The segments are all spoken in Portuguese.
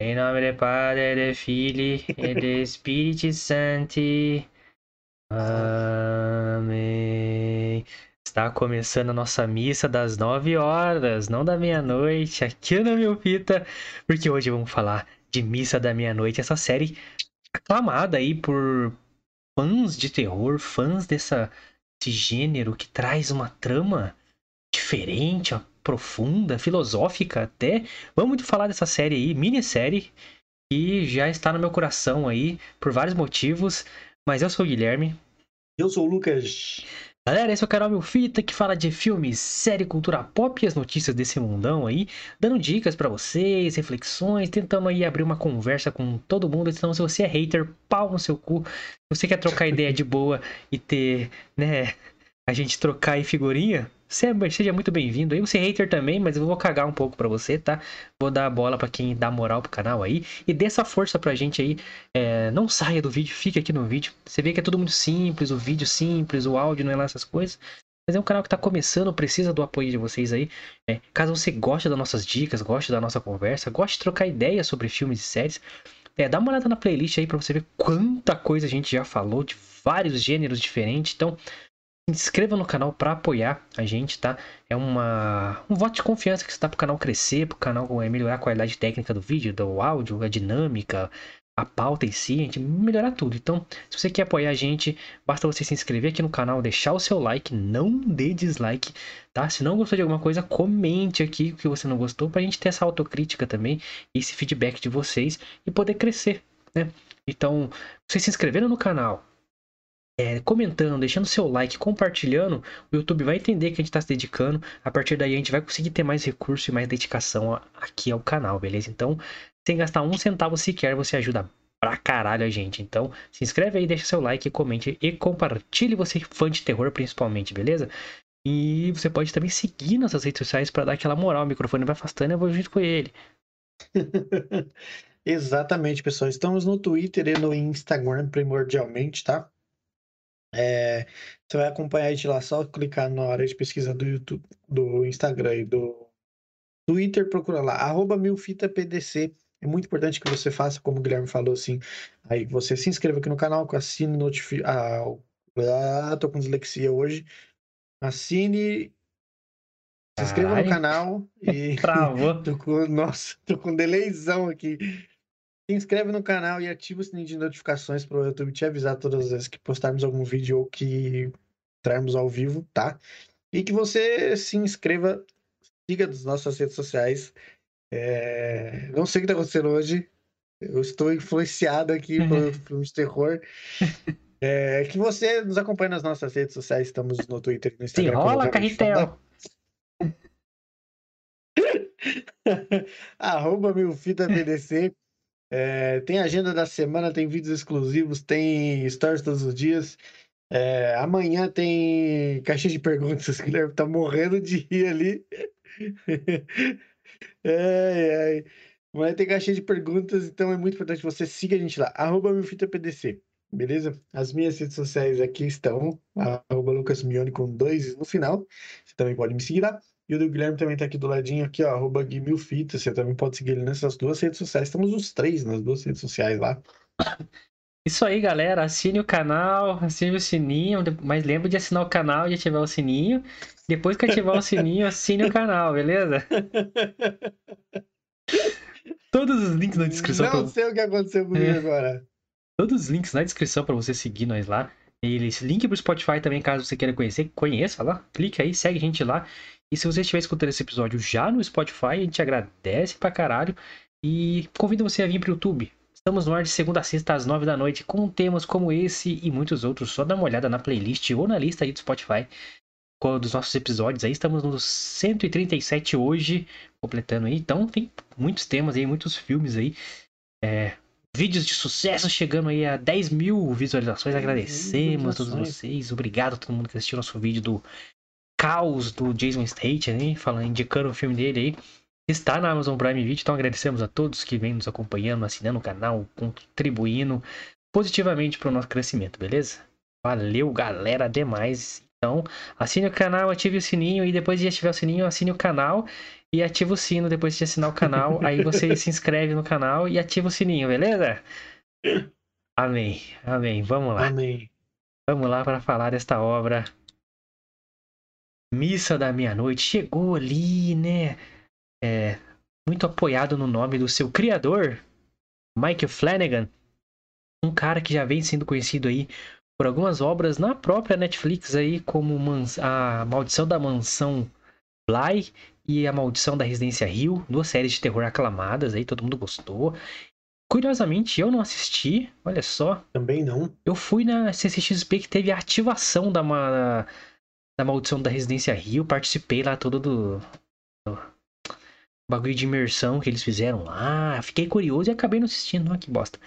Em nome do Padre, do Filho e do Espírito Santo. Amém. Está começando a nossa missa das 9 horas, não da meia-noite, aqui na Meu Fita, porque hoje vamos falar de Missa da Meia-Noite, essa série aclamada aí por fãs de terror, fãs dessa, desse gênero que traz uma trama diferente, ó, profunda, filosófica até. Vamos falar dessa série aí, minissérie, que já está no meu coração aí por vários motivos. Mas eu sou o Guilherme. Eu sou o Lucas. Galera, esse é o canal Meu Fita que fala de filmes, série, cultura pop e as notícias desse mundão aí, dando dicas para vocês, reflexões, tentando aí abrir uma conversa com todo mundo. Então, se você é hater, pau no seu cu. Se você quer trocar ideia de boa e ter, né, a gente trocar aí figurinha, seja muito bem-vindo aí. Você é hater também, mas eu vou cagar um pouco pra você, tá? Vou dar a bola pra quem dá moral pro canal aí. E dê essa força pra gente aí. É, não saia do vídeo, fique aqui no vídeo. Você vê que é tudo muito simples, o vídeo simples, o áudio não é lá essas coisas. Mas é um canal que tá começando, precisa do apoio de vocês aí. É, caso você goste das nossas dicas, goste da nossa conversa, goste de trocar ideias sobre filmes e séries, é, dá uma olhada na playlist aí pra você ver quanta coisa a gente já falou, de vários gêneros diferentes. Então, inscreva no canal para apoiar a gente, tá? É uma, um voto de confiança que você dá pro canal crescer, pro canal melhorar a qualidade técnica do vídeo, do áudio, a dinâmica, a pauta em si, a gente melhorar tudo. Então, se você quer apoiar a gente, basta você se inscrever aqui no canal, deixar o seu like, não dê dislike, tá? Se não gostou de alguma coisa, comente aqui o que você não gostou, pra gente ter essa autocrítica também, esse feedback de vocês e poder crescer, né? Então, você se inscrevendo no canal, é, comentando, deixando seu like, compartilhando, o YouTube vai entender que a gente está se dedicando. A partir daí a gente vai conseguir ter mais recurso e mais dedicação aqui ao canal, beleza? Então, sem gastar um centavo sequer, você ajuda pra caralho a gente. Então, se inscreve aí, deixa seu like, comente e compartilhe você fã de terror principalmente, beleza? E você pode também seguir nossas redes sociais para dar aquela moral. O microfone vai afastando, eu vou junto com ele. Exatamente, pessoal. Estamos no Twitter e no Instagram primordialmente, tá? É, você vai acompanhar a gente lá, só clicar na área de pesquisa do YouTube, do Instagram e do Twitter, procura lá, arroba milfitapdc. É muito importante que você faça, como o Guilherme falou, assim, aí você se inscreva aqui no canal, assine notificação. Ah, ah, tô com dislexia hoje. Assine se inscreva Ai. no canal e. Travou. tô com... Nossa, tô com delayzão aqui. Se inscreve no canal e ativa o sininho de notificações para o YouTube te avisar todas as vezes que postarmos algum vídeo ou que trarmos ao vivo, tá? E que você se inscreva, siga nas nossas redes sociais. É... Não sei o que está acontecendo hoje. Eu estou influenciado aqui por filmes de terror. É... que você nos acompanhe nas nossas redes sociais. Estamos no Twitter e no Instagram. Se rola, Carretel! Arroba Milfita BDC. É, tem agenda da semana, tem vídeos exclusivos, tem stories todos os dias. É, amanhã tem caixinha de perguntas. O Guilherme tá morrendo de rir ali. é, é. Amanhã tem caixinha de perguntas, então é muito importante você siga a gente lá. Arroba PDC, beleza? As minhas redes sociais aqui estão. Arroba Lucas Mione com dois no final. Você também pode me seguir lá. E o do Guilherme também tá aqui do ladinho, aqui, ó, arroba Guimilfita. Você também pode seguir ele nessas duas redes sociais. Estamos os três nas duas redes sociais lá. Isso aí, galera. Assine o canal, assine o sininho. Mas lembre de assinar o canal e ativar o sininho. Depois que ativar o sininho, assine o canal, beleza? Todos os links na descrição. Não pra... sei o que aconteceu comigo é. agora. Todos os links na descrição para você seguir nós lá. E esse link pro Spotify também, caso você queira conhecer, conheça lá. Clique aí, segue a gente lá. E se você estiver escutando esse episódio já no Spotify, a gente agradece pra caralho. E convido você a vir pro YouTube. Estamos no ar de segunda a sexta às nove da noite com temas como esse e muitos outros. Só dá uma olhada na playlist ou na lista aí do Spotify dos nossos episódios. Aí estamos no 137 hoje, completando aí. Então tem muitos temas aí, muitos filmes aí. É, vídeos de sucesso chegando aí a 10 mil visualizações. Agradecemos a todos vocês. Obrigado a todo mundo que assistiu nosso vídeo do caos do Jason State, né? Falando, indicando o filme dele aí. Está na Amazon Prime Video, então agradecemos a todos que vêm nos acompanhando, assinando o canal, contribuindo positivamente para o nosso crescimento, beleza? Valeu, galera, demais. Então, assine o canal, ative o sininho e depois de ativar o sininho, assine o canal e ativa o sino depois de assinar o canal. aí você se inscreve no canal e ativa o sininho, beleza? Amém. Amém. Vamos lá. Amém. Vamos lá para falar desta obra. Missa da Meia-Noite. Chegou ali, né? É, muito apoiado no nome do seu criador, Mike Flanagan. Um cara que já vem sendo conhecido aí por algumas obras na própria Netflix aí, como A Maldição da Mansão Bly e A Maldição da Residência Rio, duas séries de terror aclamadas aí, todo mundo gostou. Curiosamente, eu não assisti, olha só. Também não. Eu fui na CCXP que teve a ativação da, uma, da Maldição da Residência Rio, participei lá todo do, do bagulho de imersão que eles fizeram lá. Fiquei curioso e acabei não assistindo, olha que bosta.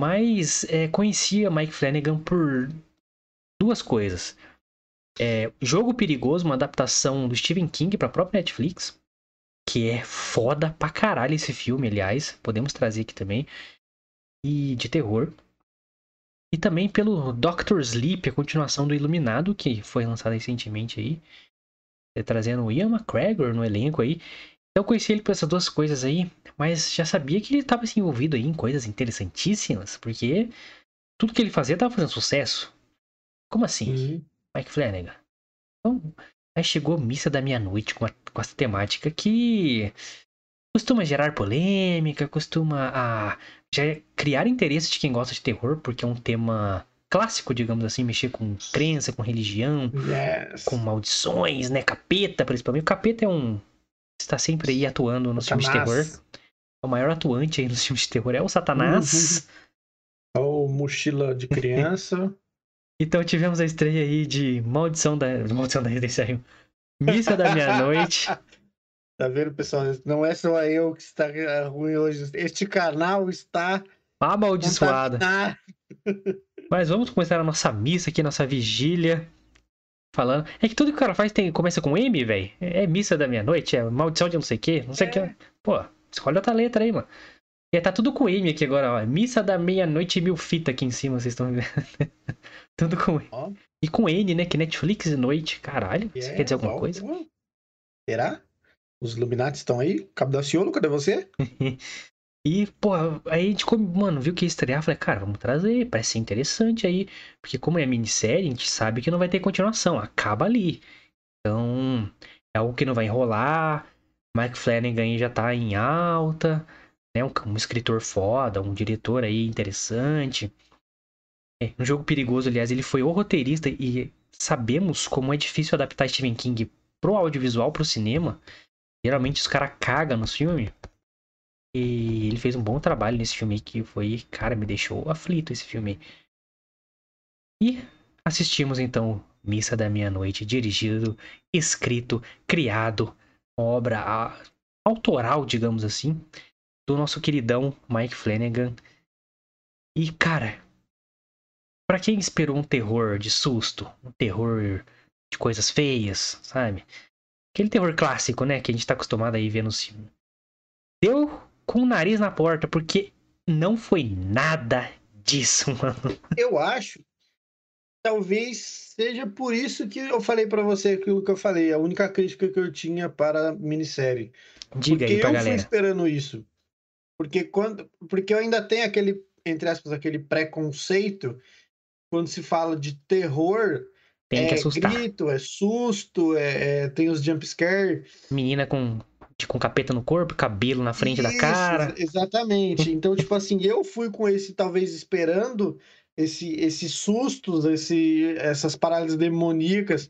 Mas é, conhecia Mike Flanagan por duas coisas. É, Jogo Perigoso, uma adaptação do Stephen King para a própria Netflix, que é foda pra caralho esse filme, aliás, podemos trazer aqui também, e de terror. E também pelo Doctor Sleep, a continuação do Iluminado, que foi lançado recentemente aí, é, trazendo o Ian McGregor no elenco aí. Então eu conheci ele por essas duas coisas aí, mas já sabia que ele estava assim, envolvido aí em coisas interessantíssimas, porque tudo que ele fazia estava fazendo sucesso. Como assim? Uhum. Mike Flanagan. Então, aí chegou a Missa da Meia-Noite com, com essa temática que costuma gerar polêmica, costuma a, já criar interesse de quem gosta de terror, porque é um tema clássico, digamos assim, mexer com crença, com religião, yes. com maldições, né? Capeta, principalmente. O capeta é um está sempre aí atuando nos filmes de terror. O maior atuante aí nos filmes de terror é o Satanás. Uhum. Ou Mochila de Criança. então tivemos a estreia aí de Maldição da, Maldição da Residência Rio. Missa da Meia-Noite. Tá vendo, pessoal? Não é só eu que está ruim hoje. Este canal está amaldiçoado. Mas vamos começar a nossa missa aqui, nossa vigília falando. É que tudo que o cara faz tem, começa com M, velho. É missa da meia-noite, é maldição de não sei o quê, não sei o é. que. Pô, escolhe outra letra aí, mano. E tá tudo com M aqui agora, ó. Missa da meia-noite e mil fita aqui em cima, vocês estão vendo. tudo com M. Oh. E com N, né? Que Netflix e noite. Caralho, yeah, quer dizer alguma coisa? Será? Os Illuminati estão aí? Cabo da Ciolo, cadê você? E, pô, aí a gente, mano, viu que ia estrear, falei, cara, vamos trazer, parece ser interessante aí. Porque como é minissérie, a gente sabe que não vai ter continuação, acaba ali. Então, é algo que não vai enrolar. Mike Flanagan já tá em alta, né? Um, um escritor foda, um diretor aí interessante. É, um jogo perigoso, aliás, ele foi o roteirista e sabemos como é difícil adaptar Stephen King pro audiovisual, pro cinema. Geralmente os caras cagam nos filmes. E ele fez um bom trabalho nesse filme que foi, cara, me deixou aflito esse filme. E assistimos então Missa da Meia-Noite, dirigido, escrito, criado, obra autoral, digamos assim, do nosso queridão Mike Flanagan. E, cara, para quem esperou um terror de susto, um terror de coisas feias, sabe? Aquele terror clássico, né, que a gente tá acostumado a ir ver no filme. Deu com o nariz na porta, porque não foi nada disso, mano. Eu acho. Talvez seja por isso que eu falei para você aquilo que eu falei, a única crítica que eu tinha para a minissérie. Diga porque aí pra eu galera. fui esperando isso. Porque quando, porque eu ainda tenho aquele, entre aspas, aquele preconceito quando se fala de terror, tem é que assustar. grito, é susto, é, é tem os jump scare. Menina com com capeta no corpo, cabelo na frente Isso, da cara. Exatamente. Então, tipo assim, eu fui com esse, talvez, esperando esse, esses sustos, esse, essas parálises demoníacas.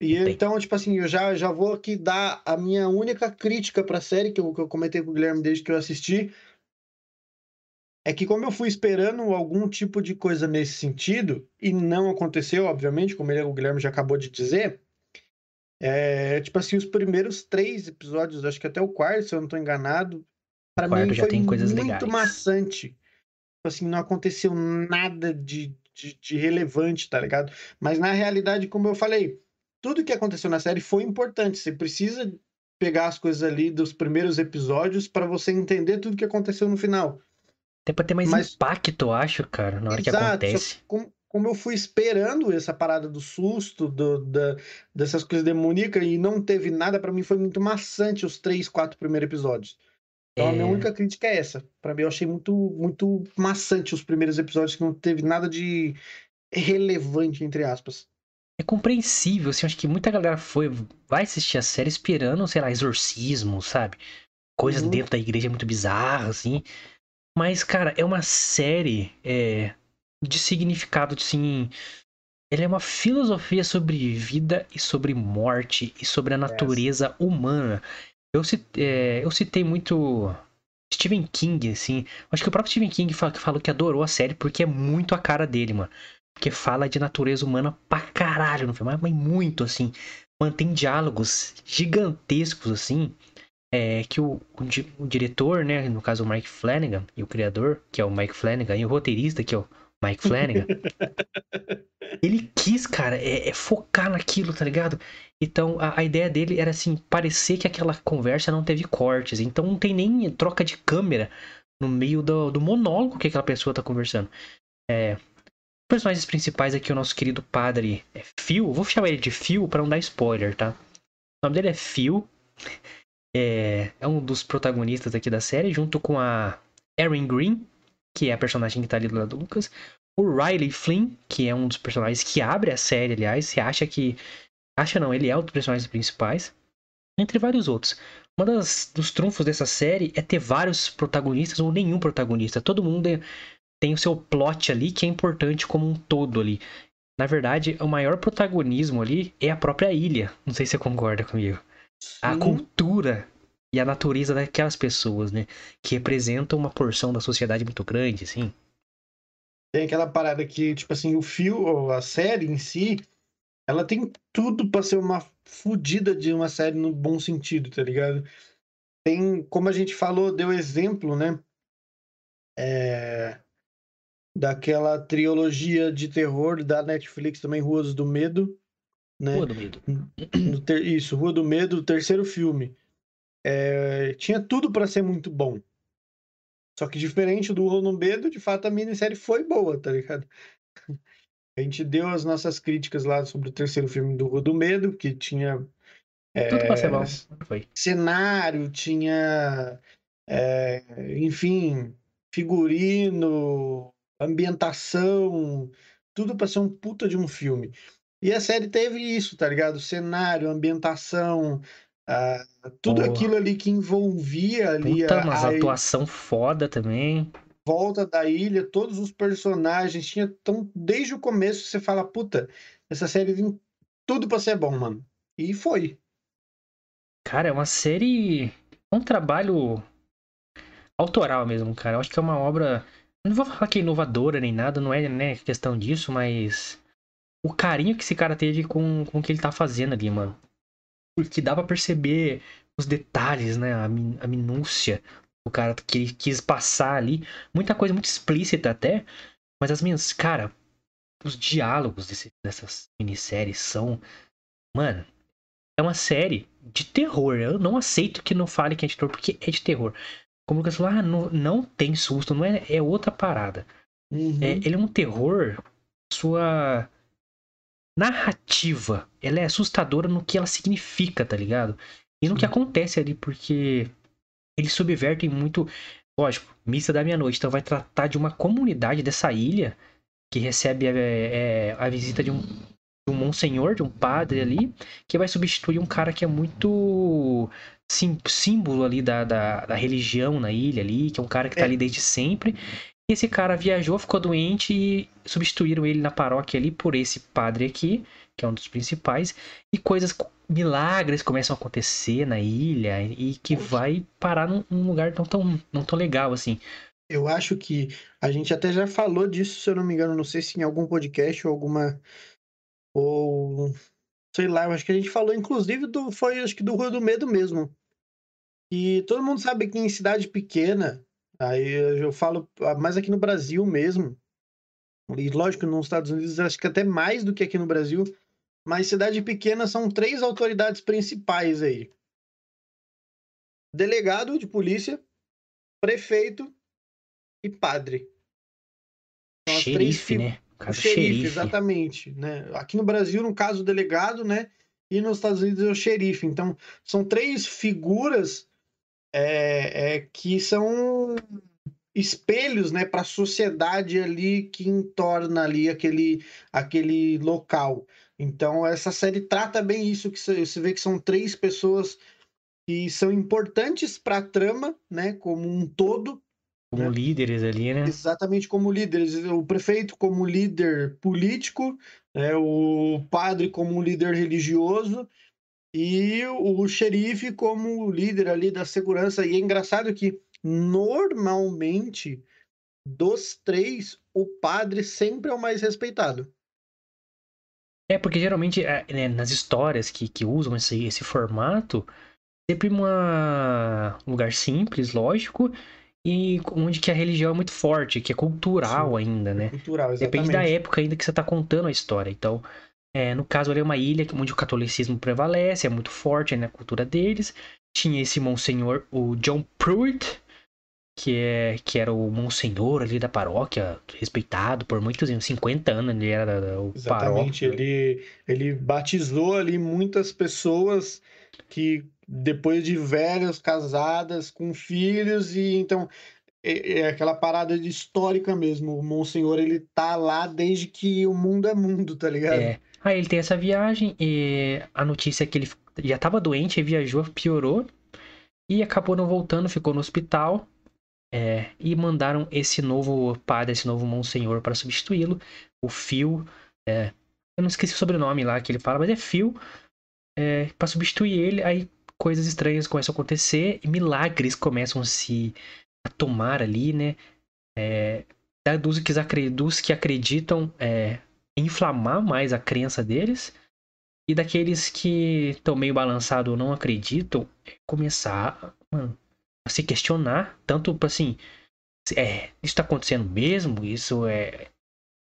E Bem. então, tipo assim, eu já, já vou aqui dar a minha única crítica pra série, que eu, que eu comentei com o Guilherme desde que eu assisti. É que, como eu fui esperando algum tipo de coisa nesse sentido, e não aconteceu, obviamente, como ele, o Guilherme já acabou de dizer, é, tipo assim, os primeiros três episódios, acho que até o quarto, se eu não tô enganado, para mim já foi tem coisas muito legais. maçante. Tipo assim, não aconteceu nada de, de, de, relevante, tá ligado? Mas na realidade, como eu falei, tudo que aconteceu na série foi importante. Você precisa pegar as coisas ali dos primeiros episódios para você entender tudo que aconteceu no final. Até pra ter mais Mas... impacto, eu acho, cara, na hora Exato, que acontece. Como, como eu fui esperando essa parada do susto, do, da, dessas coisas demoníacas, e não teve nada, para mim foi muito maçante os três, quatro primeiros episódios. Então, é... a minha é. única crítica é essa. Para mim, eu achei muito, muito maçante os primeiros episódios, que não teve nada de relevante, entre aspas. É compreensível, assim, acho que muita galera foi, vai assistir a série esperando, sei lá, exorcismo, sabe? Coisas uhum. dentro da igreja muito bizarras, assim. Mas, cara, é uma série é, de significado, assim. Ela é uma filosofia sobre vida e sobre morte e sobre a natureza yes. humana. Eu, é, eu citei muito Stephen King, assim. Acho que o próprio Stephen King falou que adorou a série porque é muito a cara dele, mano. Porque fala de natureza humana pra caralho no filme, mas muito, assim. Mantém diálogos gigantescos, assim é, que o, o, o, diretor, né, no caso o Mike Flanagan, e o criador, que é o Mike Flanagan, e o roteirista, que é o Mike Flanagan, ele quis, cara, é, é, focar naquilo, tá ligado? Então a, a, ideia dele era assim, parecer que aquela conversa não teve cortes, então não tem nem troca de câmera no meio do, do monólogo que aquela pessoa tá conversando. É, os personagens principais aqui, o nosso querido padre é Phil, vou chamar ele de Phil para não dar spoiler, tá? O nome dele é Phil é, é um dos protagonistas aqui da série, junto com a Erin Green, que é a personagem que tá ali do lado do Lucas. O Riley Flynn, que é um dos personagens que abre a série, aliás. Você acha que. Acha não, ele é um dos personagens principais. Entre vários outros. Uma das dos trunfos dessa série é ter vários protagonistas ou nenhum protagonista. Todo mundo tem o seu plot ali que é importante como um todo ali. Na verdade, o maior protagonismo ali é a própria ilha. Não sei se você concorda comigo a cultura e a natureza daquelas pessoas, né? Que representam uma porção da sociedade muito grande, assim. Tem aquela parada que, tipo assim, o fio, a série em si, ela tem tudo para ser uma fodida de uma série no bom sentido, tá ligado? Tem, como a gente falou, deu exemplo, né? É... Daquela trilogia de terror da Netflix também, Ruas do Medo, né? Rua do Medo. Ter... Isso, Rua do Medo, terceiro filme. É... Tinha tudo para ser muito bom. Só que diferente do Rua do Medo, de fato a minissérie foi boa, tá ligado? A gente deu as nossas críticas lá sobre o terceiro filme do Rua do Medo, que tinha. É... Tudo pra ser bom. Foi. Cenário, tinha. É... Enfim, figurino, ambientação, tudo para ser um puta de um filme. E a série teve isso, tá ligado? Cenário, ambientação, uh, tudo aquilo ali que envolvia ali. Puta, a, mas a atuação foda também. Volta da ilha, todos os personagens, tinha tão desde o começo você fala, puta, essa série tem tudo pra ser bom, mano. E foi. Cara, é uma série. É um trabalho autoral mesmo, cara. Eu acho que é uma obra. Não vou falar que é inovadora nem nada, não é né, questão disso, mas o carinho que esse cara teve com, com o que ele tá fazendo ali, mano. Porque dá pra perceber os detalhes, né? A, min, a minúcia o cara que ele quis passar ali. Muita coisa muito explícita até. Mas as minhas. Cara, os diálogos desse, dessas minisséries são. Mano, é uma série de terror. Eu não aceito que não fale que é de terror, porque é de terror. Como o Lucas falou, ah, não, não tem susto, não é, é outra parada. Uhum. É, ele é um terror. Sua narrativa, ela é assustadora no que ela significa, tá ligado? E no que acontece ali, porque eles subvertem muito. Lógico, Missa da Meia-Noite, então vai tratar de uma comunidade dessa ilha que recebe é, é, a visita de um, de um monsenhor, de um padre ali, que vai substituir um cara que é muito sim, símbolo ali da, da, da, religião na ilha ali, que é um cara que tá é. ali desde sempre. Esse cara viajou, ficou doente e substituíram ele na paróquia ali por esse padre aqui, que é um dos principais, e coisas, milagres começam a acontecer na ilha e que vai parar num, num lugar não tão, não tão legal assim. Eu acho que a gente até já falou disso, se eu não me engano, não sei se em algum podcast ou alguma. Ou. Sei lá, eu acho que a gente falou, inclusive, do. Foi acho que do Rua do Medo mesmo. E todo mundo sabe que em cidade pequena, Aí eu falo, ah, mais aqui no Brasil mesmo, e lógico, nos Estados Unidos acho que até mais do que aqui no Brasil, mas cidade pequena são três autoridades principais aí: delegado de polícia, prefeito e padre. São xerife, três... né? Caso, o xerife, xerife. exatamente. Né? Aqui no Brasil, no caso, o delegado, né? E nos Estados Unidos é o xerife. Então, são três figuras é, é, que são espelhos, né, para a sociedade ali que entorna ali aquele, aquele local. Então, essa série trata bem isso, que você vê que são três pessoas que são importantes para a trama, né, como um todo. Como né? líderes ali, né? Exatamente como líderes. O prefeito como líder político, né, o padre como líder religioso e o xerife como líder ali da segurança. E é engraçado que normalmente dos três, o padre sempre é o mais respeitado. É, porque geralmente é, né, nas histórias que, que usam esse, esse formato, sempre uma, um lugar simples, lógico, e onde que a religião é muito forte, que é cultural Sim, ainda, né? Cultural, exatamente. Depende da época ainda que você tá contando a história. Então, é, no caso ali é uma ilha onde o catolicismo prevalece, é muito forte na cultura deles. Tinha esse monsenhor, o John Pruitt, que, é, que era o monsenhor ali da paróquia, respeitado por muitos anos, 50 anos ele era o Exatamente, paróquio. ele, ele batizou ali muitas pessoas que depois de velhas, casadas, com filhos, e então é, é aquela parada de histórica mesmo. O Monsenhor, ele tá lá desde que o mundo é mundo, tá ligado? É. Aí ele tem essa viagem e a notícia é que ele já tava doente, viajou, piorou e acabou não voltando, ficou no hospital. É, e mandaram esse novo padre, esse novo monsenhor para substituí-lo, o Phil. É, eu não esqueci o sobrenome lá que ele fala, mas é Phil. É, para substituir ele, aí coisas estranhas começam a acontecer e milagres começam a se a tomar ali, né? É, dos, que, dos que acreditam é, inflamar mais a crença deles e daqueles que estão meio balançados ou não acreditam começar mano, a se questionar, tanto assim, é, isso está acontecendo mesmo? Isso é,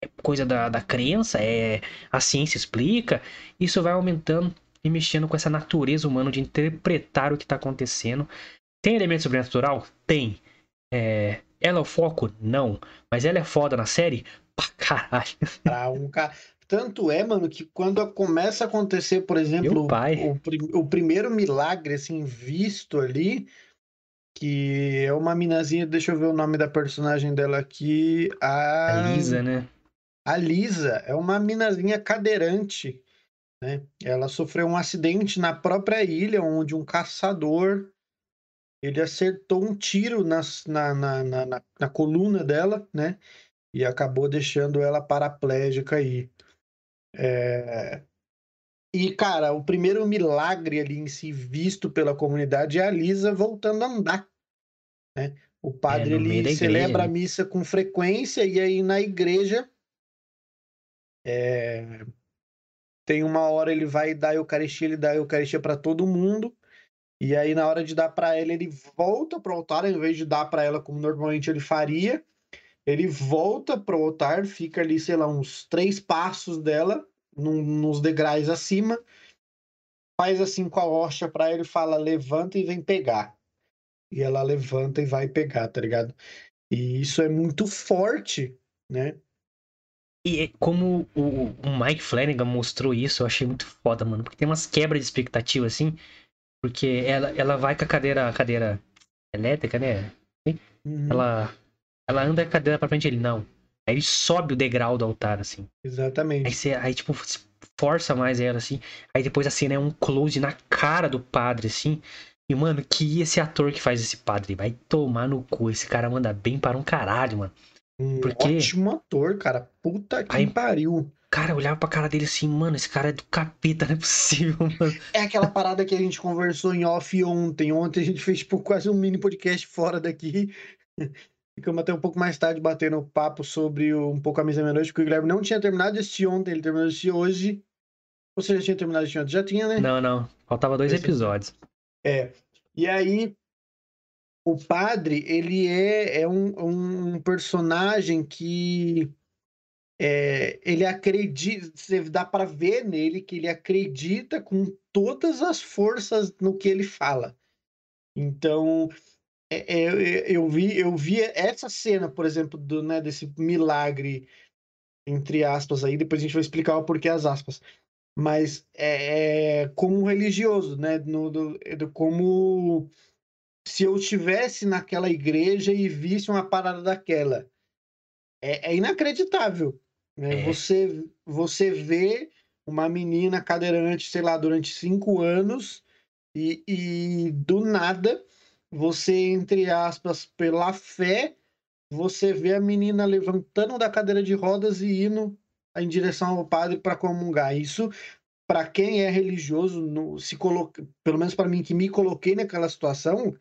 é coisa da, da crença? É, a ciência explica? Isso vai aumentando e mexendo com essa natureza humana de interpretar o que está acontecendo. Tem elemento sobrenatural? Tem. É, ela é o foco? Não. Mas ela é foda na série? Pra caralho. Pra um cara. Tanto é, mano, que quando começa a acontecer, por exemplo, o, o, primeiro milagre, assim, visto ali, que é uma minazinha, deixa eu ver o nome da personagem dela aqui. A, a Lisa, né? A Lisa é uma minazinha cadeirante, né? Ela sofreu um acidente na própria ilha, onde um caçador ele acertou um tiro na, na, na, na, na coluna dela, né? E acabou deixando ela paraplégica aí. É... E, cara, o primeiro milagre ali em si visto pela comunidade é a Lisa voltando a andar. Né? O padre é, ele celebra a missa com frequência e aí na igreja é... tem uma hora ele vai dar a Eucaristia, ele dá a Eucaristia para todo mundo. E aí na hora de dar para ela, ele volta para o altar, ao invés de dar para ela como normalmente ele faria, ele volta pro altar, fica ali, sei lá, uns três passos dela, num, nos degraus acima, faz assim com a hoxa para ele, fala: levanta e vem pegar. E ela levanta e vai pegar, tá ligado? E isso é muito forte, né? E é como o, o Mike Flanagan mostrou isso, eu achei muito foda, mano. Porque tem umas quebras de expectativa, assim. Porque ela, ela vai com a cadeira, a cadeira elétrica, né? Uhum. Ela ela anda a cadeira pra frente ele, não. Aí ele sobe o degrau do altar, assim. Exatamente. Aí, você, aí tipo, força mais ela, assim. Aí depois a cena é um close na cara do padre, assim. E, mano, que esse ator que faz esse padre vai tomar no cu. Esse cara manda bem para um caralho, mano. Um Porque... ótimo ator, cara. Puta que aí, pariu. Cara, eu olhava pra cara dele assim, mano, esse cara é do capeta, não é possível, mano. É aquela parada que a gente conversou em off ontem. Ontem a gente fez, tipo, quase um mini podcast fora daqui. Ficamos até um pouco mais tarde batendo papo sobre um pouco a mesa meia-noite, porque o Guilherme não tinha terminado de assistir ontem, ele terminou de assistir hoje. Ou você já tinha terminado de assistir ontem? Já tinha, né? Não, não. Faltava dois episódios. É. E aí, o padre, ele é, é um, um personagem que é, ele acredita, dá para ver nele que ele acredita com todas as forças no que ele fala. Então, é, é, eu vi, eu vi essa cena, por exemplo, do, né, desse milagre entre aspas aí, depois a gente vai explicar o porquê as aspas. Mas é, é como religioso, né? No, do, do, como se eu estivesse naquela igreja e visse uma parada daquela. É, é inacreditável. Né? É. Você, você vê uma menina cadeirante, sei lá, durante cinco anos e, e do nada você, entre aspas, pela fé, você vê a menina levantando da cadeira de rodas e indo em direção ao padre para comungar. Isso, para quem é religioso, no, se coloca, pelo menos para mim que me coloquei naquela situação,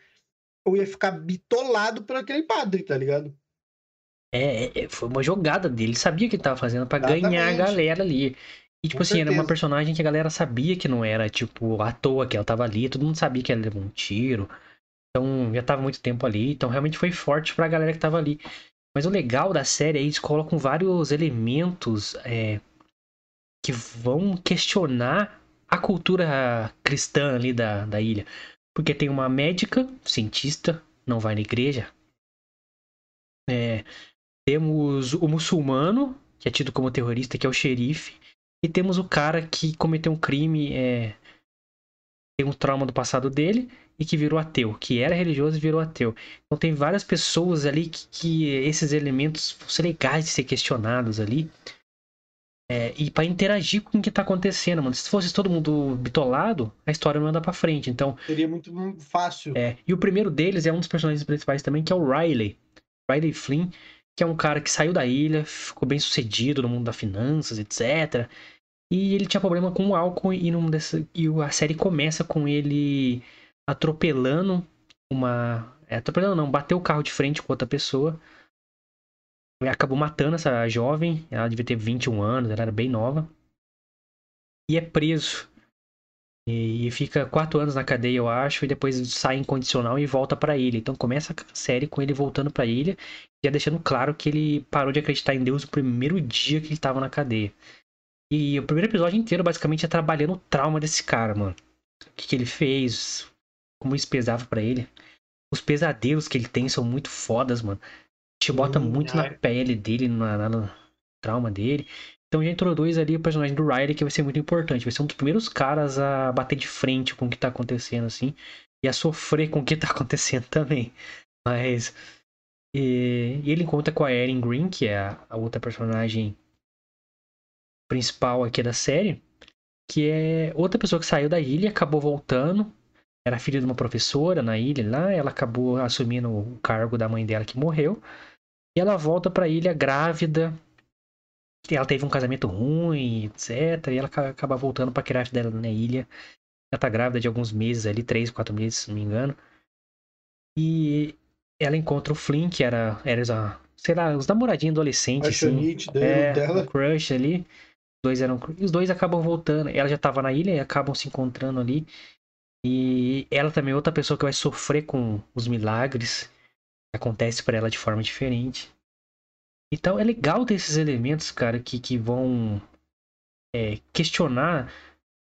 eu ia ficar bitolado por aquele padre, tá ligado? É, é, é foi uma jogada dele, ele sabia o que ele tava fazendo para ganhar a galera ali. E, tipo Com assim, certeza. era uma personagem que a galera sabia que não era, tipo, à toa que ela tava ali, todo mundo sabia que ela levou um tiro. Então, já tava muito tempo ali, então realmente foi forte pra galera que tava ali. Mas o legal da série é eles colocam vários elementos é, que vão questionar a cultura cristã ali da, da ilha. Porque tem uma médica, cientista, não vai na igreja. É, temos o muçulmano, que é tido como terrorista, que é o xerife. E temos o cara que cometeu um crime, é, tem um trauma do passado dele e que virou ateu, que era religioso e virou ateu. Então tem várias pessoas ali que, que esses elementos ser legais de ser questionados ali. É, e para interagir com o que tá acontecendo, mano. Se fosse todo mundo bitolado, a história não anda pra frente. Então. Seria muito fácil. É. E o primeiro deles é um dos personagens principais também, que é o Riley. Riley Flynn, que é um cara que saiu da ilha, ficou bem sucedido no mundo das finanças, etc. E ele tinha problema com o álcool e, e a série começa com ele atropelando uma. É, atropelando não, bateu o carro de frente com outra pessoa acabou matando essa jovem, ela devia ter 21 anos, ela era bem nova. E é preso. E, fica quatro anos na cadeia, eu acho, e depois sai incondicional e volta para ilha. Então começa a série com ele voltando para ilha, já deixando claro que ele parou de acreditar em Deus no primeiro dia que ele tava na cadeia. E o primeiro episódio inteiro basicamente é trabalhando o trauma desse cara, mano. O que, que ele fez, como isso pesava para ele. Os pesadelos que ele tem são muito fodas, mano te bota hum, muito na pele dele, na, na, no trauma dele. Então já introduz ali o personagem do Riley, que vai ser muito importante. Vai ser um dos primeiros caras a bater de frente com o que tá acontecendo, assim. E a sofrer com o que tá acontecendo também. Mas. E, e ele encontra com a Erin Green, que é a, a outra personagem principal aqui da série. Que é outra pessoa que saiu da ilha, acabou voltando. Era filha de uma professora na ilha lá. Ela acabou assumindo o cargo da mãe dela que morreu. E ela volta pra ilha grávida. Ela teve um casamento ruim, etc. E ela acaba voltando pra criar dela na ilha. Ela tá grávida de alguns meses ali, três, quatro meses, se não me engano. E ela encontra o Flynn, que era, era sei lá, os namoradinhos adolescentes. Assim, é, dela. Um crush ali. Os dois eram. Os dois acabam voltando. Ela já tava na ilha e acabam se encontrando ali. E ela também é outra pessoa que vai sofrer com os milagres acontece para ela de forma diferente. Então é legal ter esses elementos, cara, que, que vão é, questionar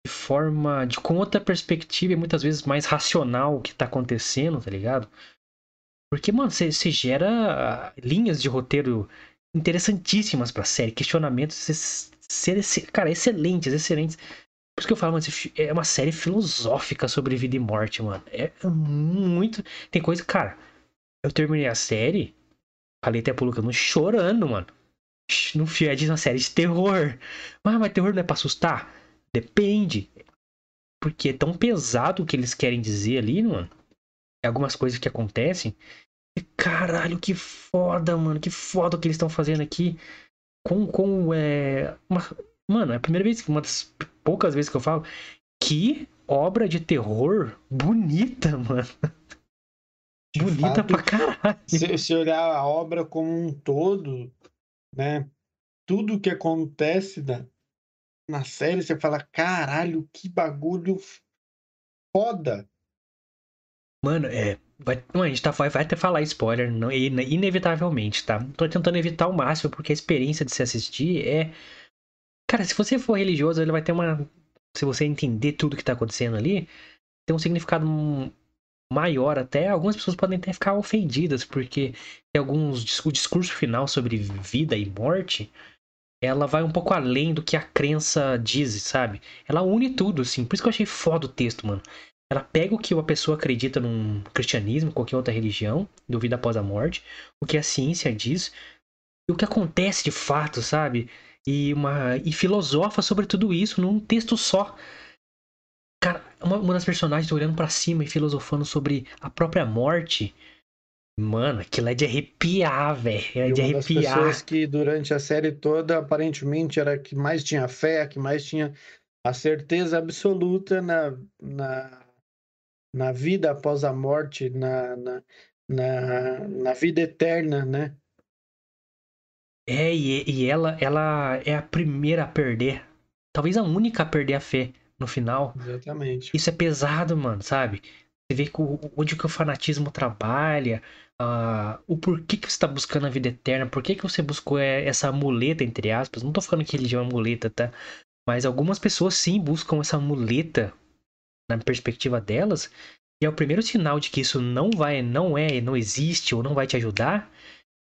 de forma. de com outra perspectiva e muitas vezes mais racional o que tá acontecendo, tá ligado? Porque, mano, você gera linhas de roteiro interessantíssimas pra série, questionamentos, cara, excelentes, excelentes. Por isso que eu falo, mano, é uma série filosófica sobre vida e morte, mano. É muito. Tem coisa, cara eu terminei a série, falei até pro Lucas, chorando, mano. Não é de uma série de terror. Mas, mas terror não é pra assustar? Depende. Porque é tão pesado o que eles querem dizer ali, mano. Algumas coisas que acontecem. E, caralho, que foda, mano. Que foda o que eles estão fazendo aqui. Com, com, é... Uma... Mano, é a primeira vez, uma das poucas vezes que eu falo. Que obra de terror bonita, mano. Bonita fato, pra caralho. Se, se olhar a obra como um todo, né? Tudo que acontece na, na série, você fala, caralho, que bagulho foda. Mano, é. Vai, a gente tá, vai, vai até falar spoiler, não, inevitavelmente, tá? Tô tentando evitar o máximo, porque a experiência de se assistir é. Cara, se você for religioso, ele vai ter uma. Se você entender tudo que tá acontecendo ali, tem um significado maior até, algumas pessoas podem até ficar ofendidas, porque tem alguns. O discurso final sobre vida e morte ela vai um pouco além do que a crença diz, sabe? Ela une tudo, assim. Por isso que eu achei foda o texto, mano. Ela pega o que uma pessoa acredita num cristianismo, qualquer outra religião, do vida após a morte, o que a ciência diz, e o que acontece de fato, sabe? E, uma, e filosofa sobre tudo isso num texto só. Uma, uma das personagens olhando para cima e filosofando sobre a própria morte Mano, aquilo é de arrepiar, velho. É de uma das arrepiar. pessoas que durante a série toda aparentemente era a que mais tinha fé, a que mais tinha a certeza absoluta na, na, na vida após a morte, na, na, na, na vida eterna, né? É, e, e ela, ela é a primeira a perder. Talvez a única a perder a fé no final. Exatamente. Isso é pesado, mano, sabe? Você vê onde que o fanatismo trabalha, ah, o porquê que você está buscando a vida eterna, por que que você buscou é, essa muleta, entre aspas. Não tô falando que religião é muleta, tá? Mas algumas pessoas sim buscam essa muleta na perspectiva delas. E é o primeiro sinal de que isso não vai, não é, não existe ou não vai te ajudar.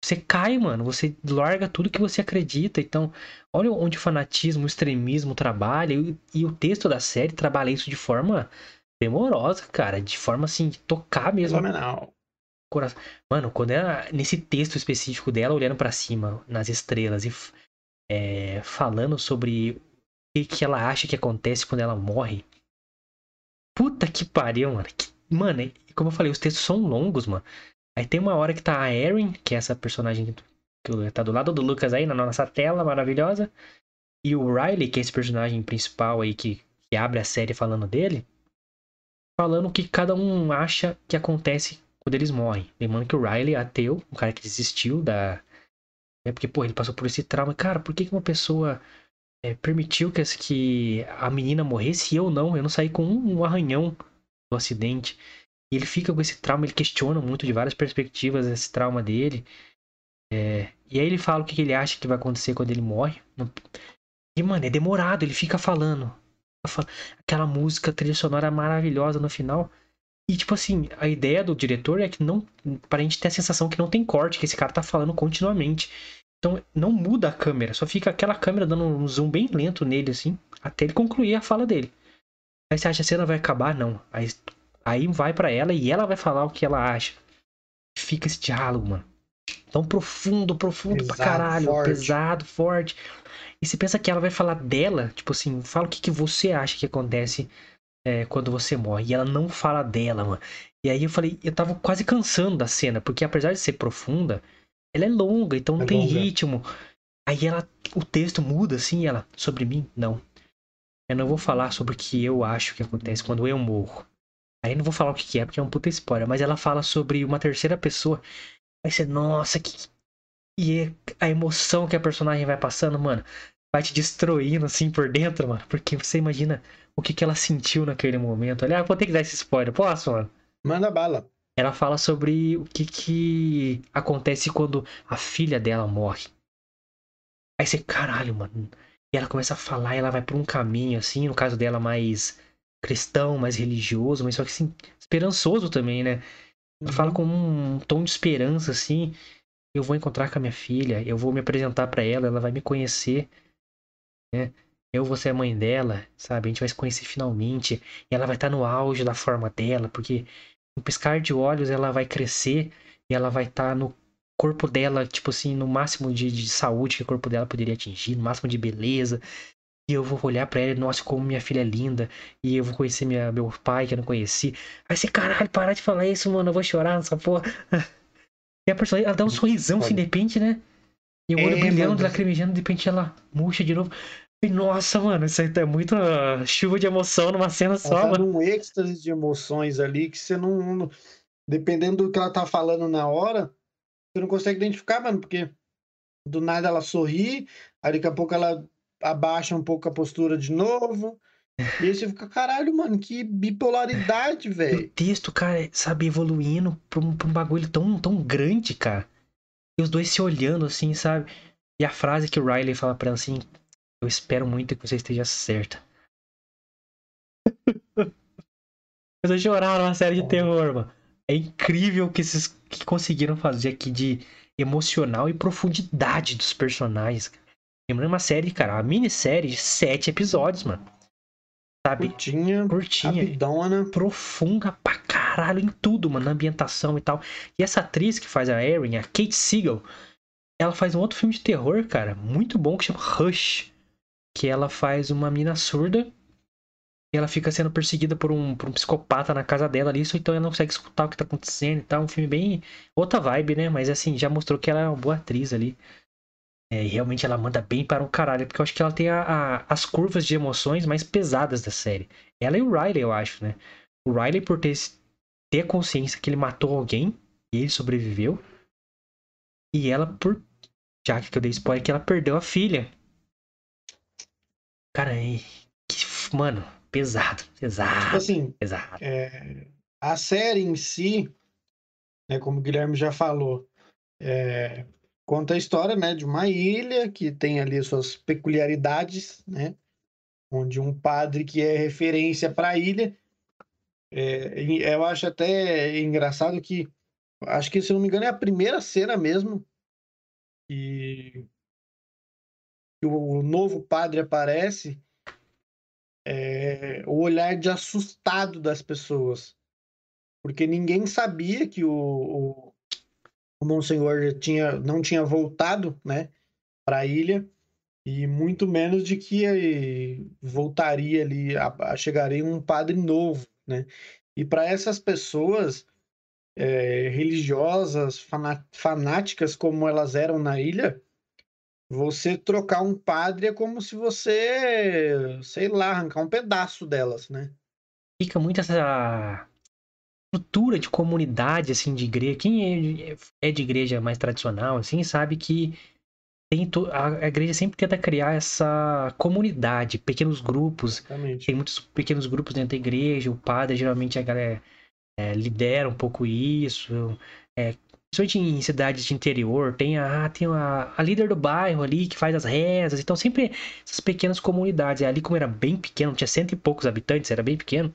Você cai, mano. Você larga tudo que você acredita. Então, olha onde o fanatismo, o extremismo trabalha. E, e o texto da série trabalha isso de forma primorosa, cara. De forma assim, de tocar mesmo Fenomenal. coração. Mano, quando ela, nesse texto específico dela, olhando pra cima, nas estrelas, e é, falando sobre o que, ela acha que acontece quando ela morre. Puta que pariu, mano. Que- mano, como eu falei, os textos são longos, mano. Aí tem uma hora que tá a Erin, que é essa personagem que tá do lado do Lucas aí, na nossa tela maravilhosa. E o Riley, que é esse personagem principal aí que, que abre a série falando dele. Falando o que cada um acha que acontece quando eles morrem. Lembrando que o Riley é ateu, um cara que desistiu da. É porque, pô, ele passou por esse trauma. Cara, por que, que uma pessoa é, permitiu que, que a menina morresse e eu não? Eu não saí com um, um arranhão do acidente. Ele fica com esse trauma, ele questiona muito de várias perspectivas esse trauma dele. É, e aí ele fala o que, ele acha que vai acontecer quando ele morre. E, mano, é demorado, ele fica falando. Fa- Aquela música, trilha sonora maravilhosa no final. E, tipo assim, a ideia do diretor é que não. Pra gente ter a sensação que não tem corte, que esse cara tá falando continuamente. Então, não muda a câmera, só fica aquela câmera dando um zoom bem lento nele, assim, até ele concluir a fala dele. Aí você acha que a cena vai acabar? Não. Aí, aí vai pra ela e ela vai falar o que ela acha. Fica esse diálogo, mano. Tão profundo, profundo pra Pesado, caralho. forte. Pesado, forte. E você pensa que ela vai falar dela, tipo assim, fala o que, que você acha que acontece é, quando você morre. E ela não fala dela, mano. E aí eu falei, eu tava quase cansando da cena, porque apesar de ser profunda, ela é longa, então não É tem longa. ritmo. Aí ela, o texto muda assim, ela, sobre mim? Não. Eu não vou falar sobre o que eu acho que acontece quando eu morro. Aí não vou falar o que que é, porque é um puta spoiler, mas ela fala sobre uma terceira pessoa. Aí você, nossa, que. E a emoção que a personagem vai passando, mano, vai te destruindo assim por dentro, mano. Porque você imagina o que, que ela sentiu naquele momento. Aliás, vou ter que dar esse spoiler, posso, mano? Manda bala. Ela fala sobre o que, que acontece quando a filha dela morre. Aí você, caralho, mano. E ela começa a falar e ela vai por um caminho, assim, no caso dela, mais cristão, mais religioso, mas só que assim, esperançoso também, né? Ela fala com um tom de esperança, assim. Eu vou encontrar com a minha filha, eu vou me apresentar pra ela, ela vai me conhecer, né? Eu vou ser a mãe dela, sabe? A gente vai se conhecer finalmente. E ela vai estar no auge da forma dela, porque no piscar de olhos ela vai crescer e ela vai estar no corpo dela, tipo assim, no máximo de, de saúde que o corpo dela poderia atingir, no máximo de beleza. E eu vou olhar pra ela e, nossa, como minha filha é linda. E eu vou conhecer minha, meu pai, que eu não conheci. Aí você, caralho, parar de falar isso, mano, eu vou chorar nessa porra. E a personagem, ela dá um sorrisão assim, de repente, né? E o olho É, brilhando, lacrimejando, de repente ela murcha de novo. E, nossa, mano, isso aí é muita chuva de emoção numa cena Ela só, tá mano. num êxtase de emoções ali que você não, não- Dependendo do que ela tá falando na hora, você não consegue identificar, mano, porque do nada ela sorri, aí daqui a pouco ela abaixa um pouco a postura de novo. E aí você fica, caralho, mano, que bipolaridade, E o velho. texto, cara, sabe, evoluindo pra um, pra um bagulho tão, tão grande, cara. E os dois se olhando, assim, sabe? E a frase que o Riley fala pra ela, assim, eu espero muito que você esteja certa. Tô chorando uma série de terror, mano. É incrível o que esses que conseguiram fazer aqui de emocional e profundidade dos personagens. cara. Lembrando uma série, cara, uma minissérie de sete episódios, mano. Sabe? Curtinha, Curtinha. rapidona. Profunda pra caralho em tudo, mano. Na ambientação e tal. E essa atriz que faz a Erin, a Kate Siegel, ela faz um outro filme de terror, cara, muito bom, que chama Rush. Que ela faz uma mina surda. E ela fica sendo perseguida por um, por um psicopata na casa dela ali, isso então ela não consegue escutar o que tá acontecendo e tal. Um filme bem. Outra vibe, né? Mas assim, já mostrou que ela é uma boa atriz ali. É, e realmente ela manda bem para um caralho, porque eu acho que ela tem a, a, as curvas de emoções mais pesadas da série. Ela e o Riley, eu acho, né? O Riley, por ter, ter a consciência que ele matou alguém e ele sobreviveu. E ela, por. Já que eu dei spoiler, que ela perdeu a filha. Cara, que. Mano, pesado, pesado. Tipo assim, pesado. é, a série em si, né, como o Guilherme já falou, é, conta a história né, de uma ilha que tem ali suas peculiaridades, né? Onde um padre que é referência para a ilha. É, eu acho até engraçado que, acho que se não me engano é a primeira cena mesmo que, que o novo padre aparece, é, o olhar de assustado das pessoas. Porque ninguém sabia que o, o, o Monsenhor tinha, não tinha voltado né, para a ilha, e muito menos de que voltaria ali, a, a chegaria um padre novo. Né? E para essas pessoas é, religiosas, fanáticas como elas eram na ilha, você trocar um padre é como se você, sei lá, arrancar um pedaço delas, né? Fica muito essa estrutura de comunidade, assim, de igreja. Quem é, é de igreja mais tradicional, assim, sabe que tem to... a igreja sempre tenta criar essa comunidade, pequenos grupos. Exatamente. Tem muitos pequenos grupos dentro da igreja. O padre, geralmente, a galera é, lidera um pouco isso. É, principalmente em cidades de interior, tem a, tem a, a líder do bairro ali que faz as rezas. Então, sempre essas pequenas comunidades. Ali, como era bem pequeno, tinha cento e poucos habitantes, era bem pequeno.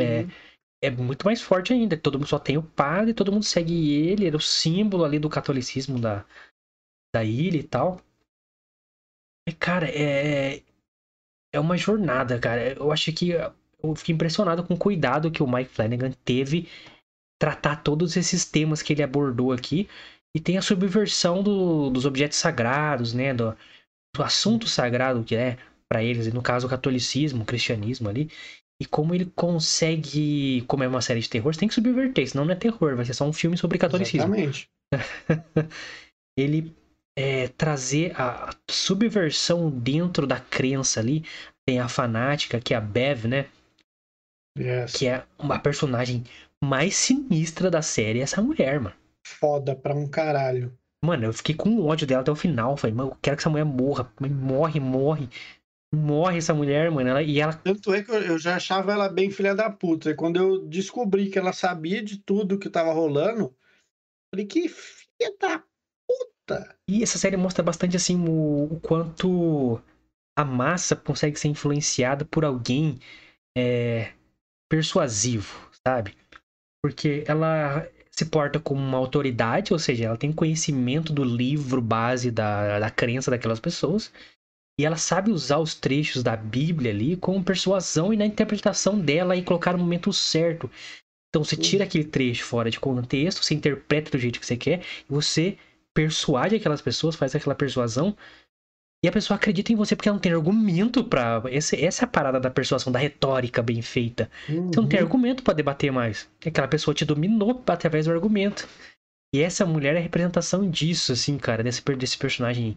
É, uhum. é muito mais forte ainda. Todo mundo só tem o padre, todo mundo segue ele. Era o símbolo ali do catolicismo da, da ilha e tal. E, cara, é. É uma jornada, cara. Eu acho que eu fiquei impressionado com o cuidado que o Mike Flanagan teve tratar todos esses temas que ele abordou aqui. E tem a subversão do, dos objetos sagrados, né? Do, do assunto sagrado que é para eles, e no caso o catolicismo, o cristianismo ali. E como ele consegue, como é uma série de terror, você tem que subverter, senão não é terror, vai ser só um filme sobre catolicismo. Exatamente. ele é, trazer a subversão dentro da crença ali. Tem a fanática, que é a Bev, né? Yes. Que é uma personagem mais sinistra da série, essa mulher, mano. Foda pra um caralho. Mano, eu fiquei com ódio dela até o final. Falei, mano, eu quero que essa mulher morra. Morre, morre. Morre essa mulher, mano. Ela, e ela. Tanto é que eu, já achava ela bem filha da puta. E quando eu descobri que ela sabia de tudo que tava rolando, falei, que filha da puta. E essa série mostra bastante, assim, o, o quanto a massa consegue ser influenciada por alguém é, persuasivo, sabe? Porque ela se porta como uma autoridade, ou seja, ela tem conhecimento do livro base da, da crença daquelas pessoas. E ela sabe usar os trechos da Bíblia ali com persuasão e na interpretação dela e colocar no momento certo. Então você tira aquele trecho fora de contexto, você interpreta do jeito que você quer, e você persuade aquelas pessoas, faz aquela persuasão e a pessoa acredita em você porque ela não tem argumento para Esse, essa é a parada da persuasão, da retórica bem feita. Uhum. Você não tem uhum. argumento para debater mais. Aquela pessoa te dominou através do argumento. E essa mulher é a representação disso, assim, cara, desse, desse personagem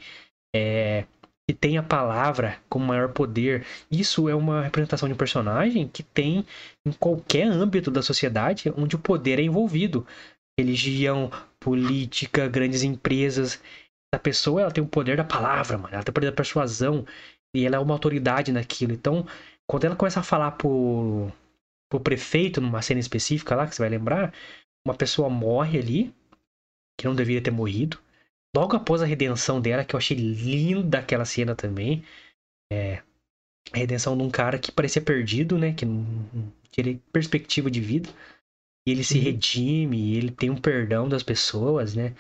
é, que tem a palavra com maior poder. Isso é uma representação de um personagem que tem em qualquer âmbito da sociedade onde o poder é envolvido. Religião, política, grandes empresas a pessoa ela tem o poder da palavra, mano. Ela tem o poder da persuasão. E ela é uma autoridade naquilo. Então, quando ela começa a falar pro, pro prefeito, numa cena específica lá, que você vai lembrar, uma pessoa morre ali, que não deveria ter morrido. Logo após a redenção dela, que eu achei linda aquela cena também. É, a redenção de um cara que parecia perdido, né? Que não tinha perspectiva de vida. E ele se redime, ele tem um perdão das pessoas, né?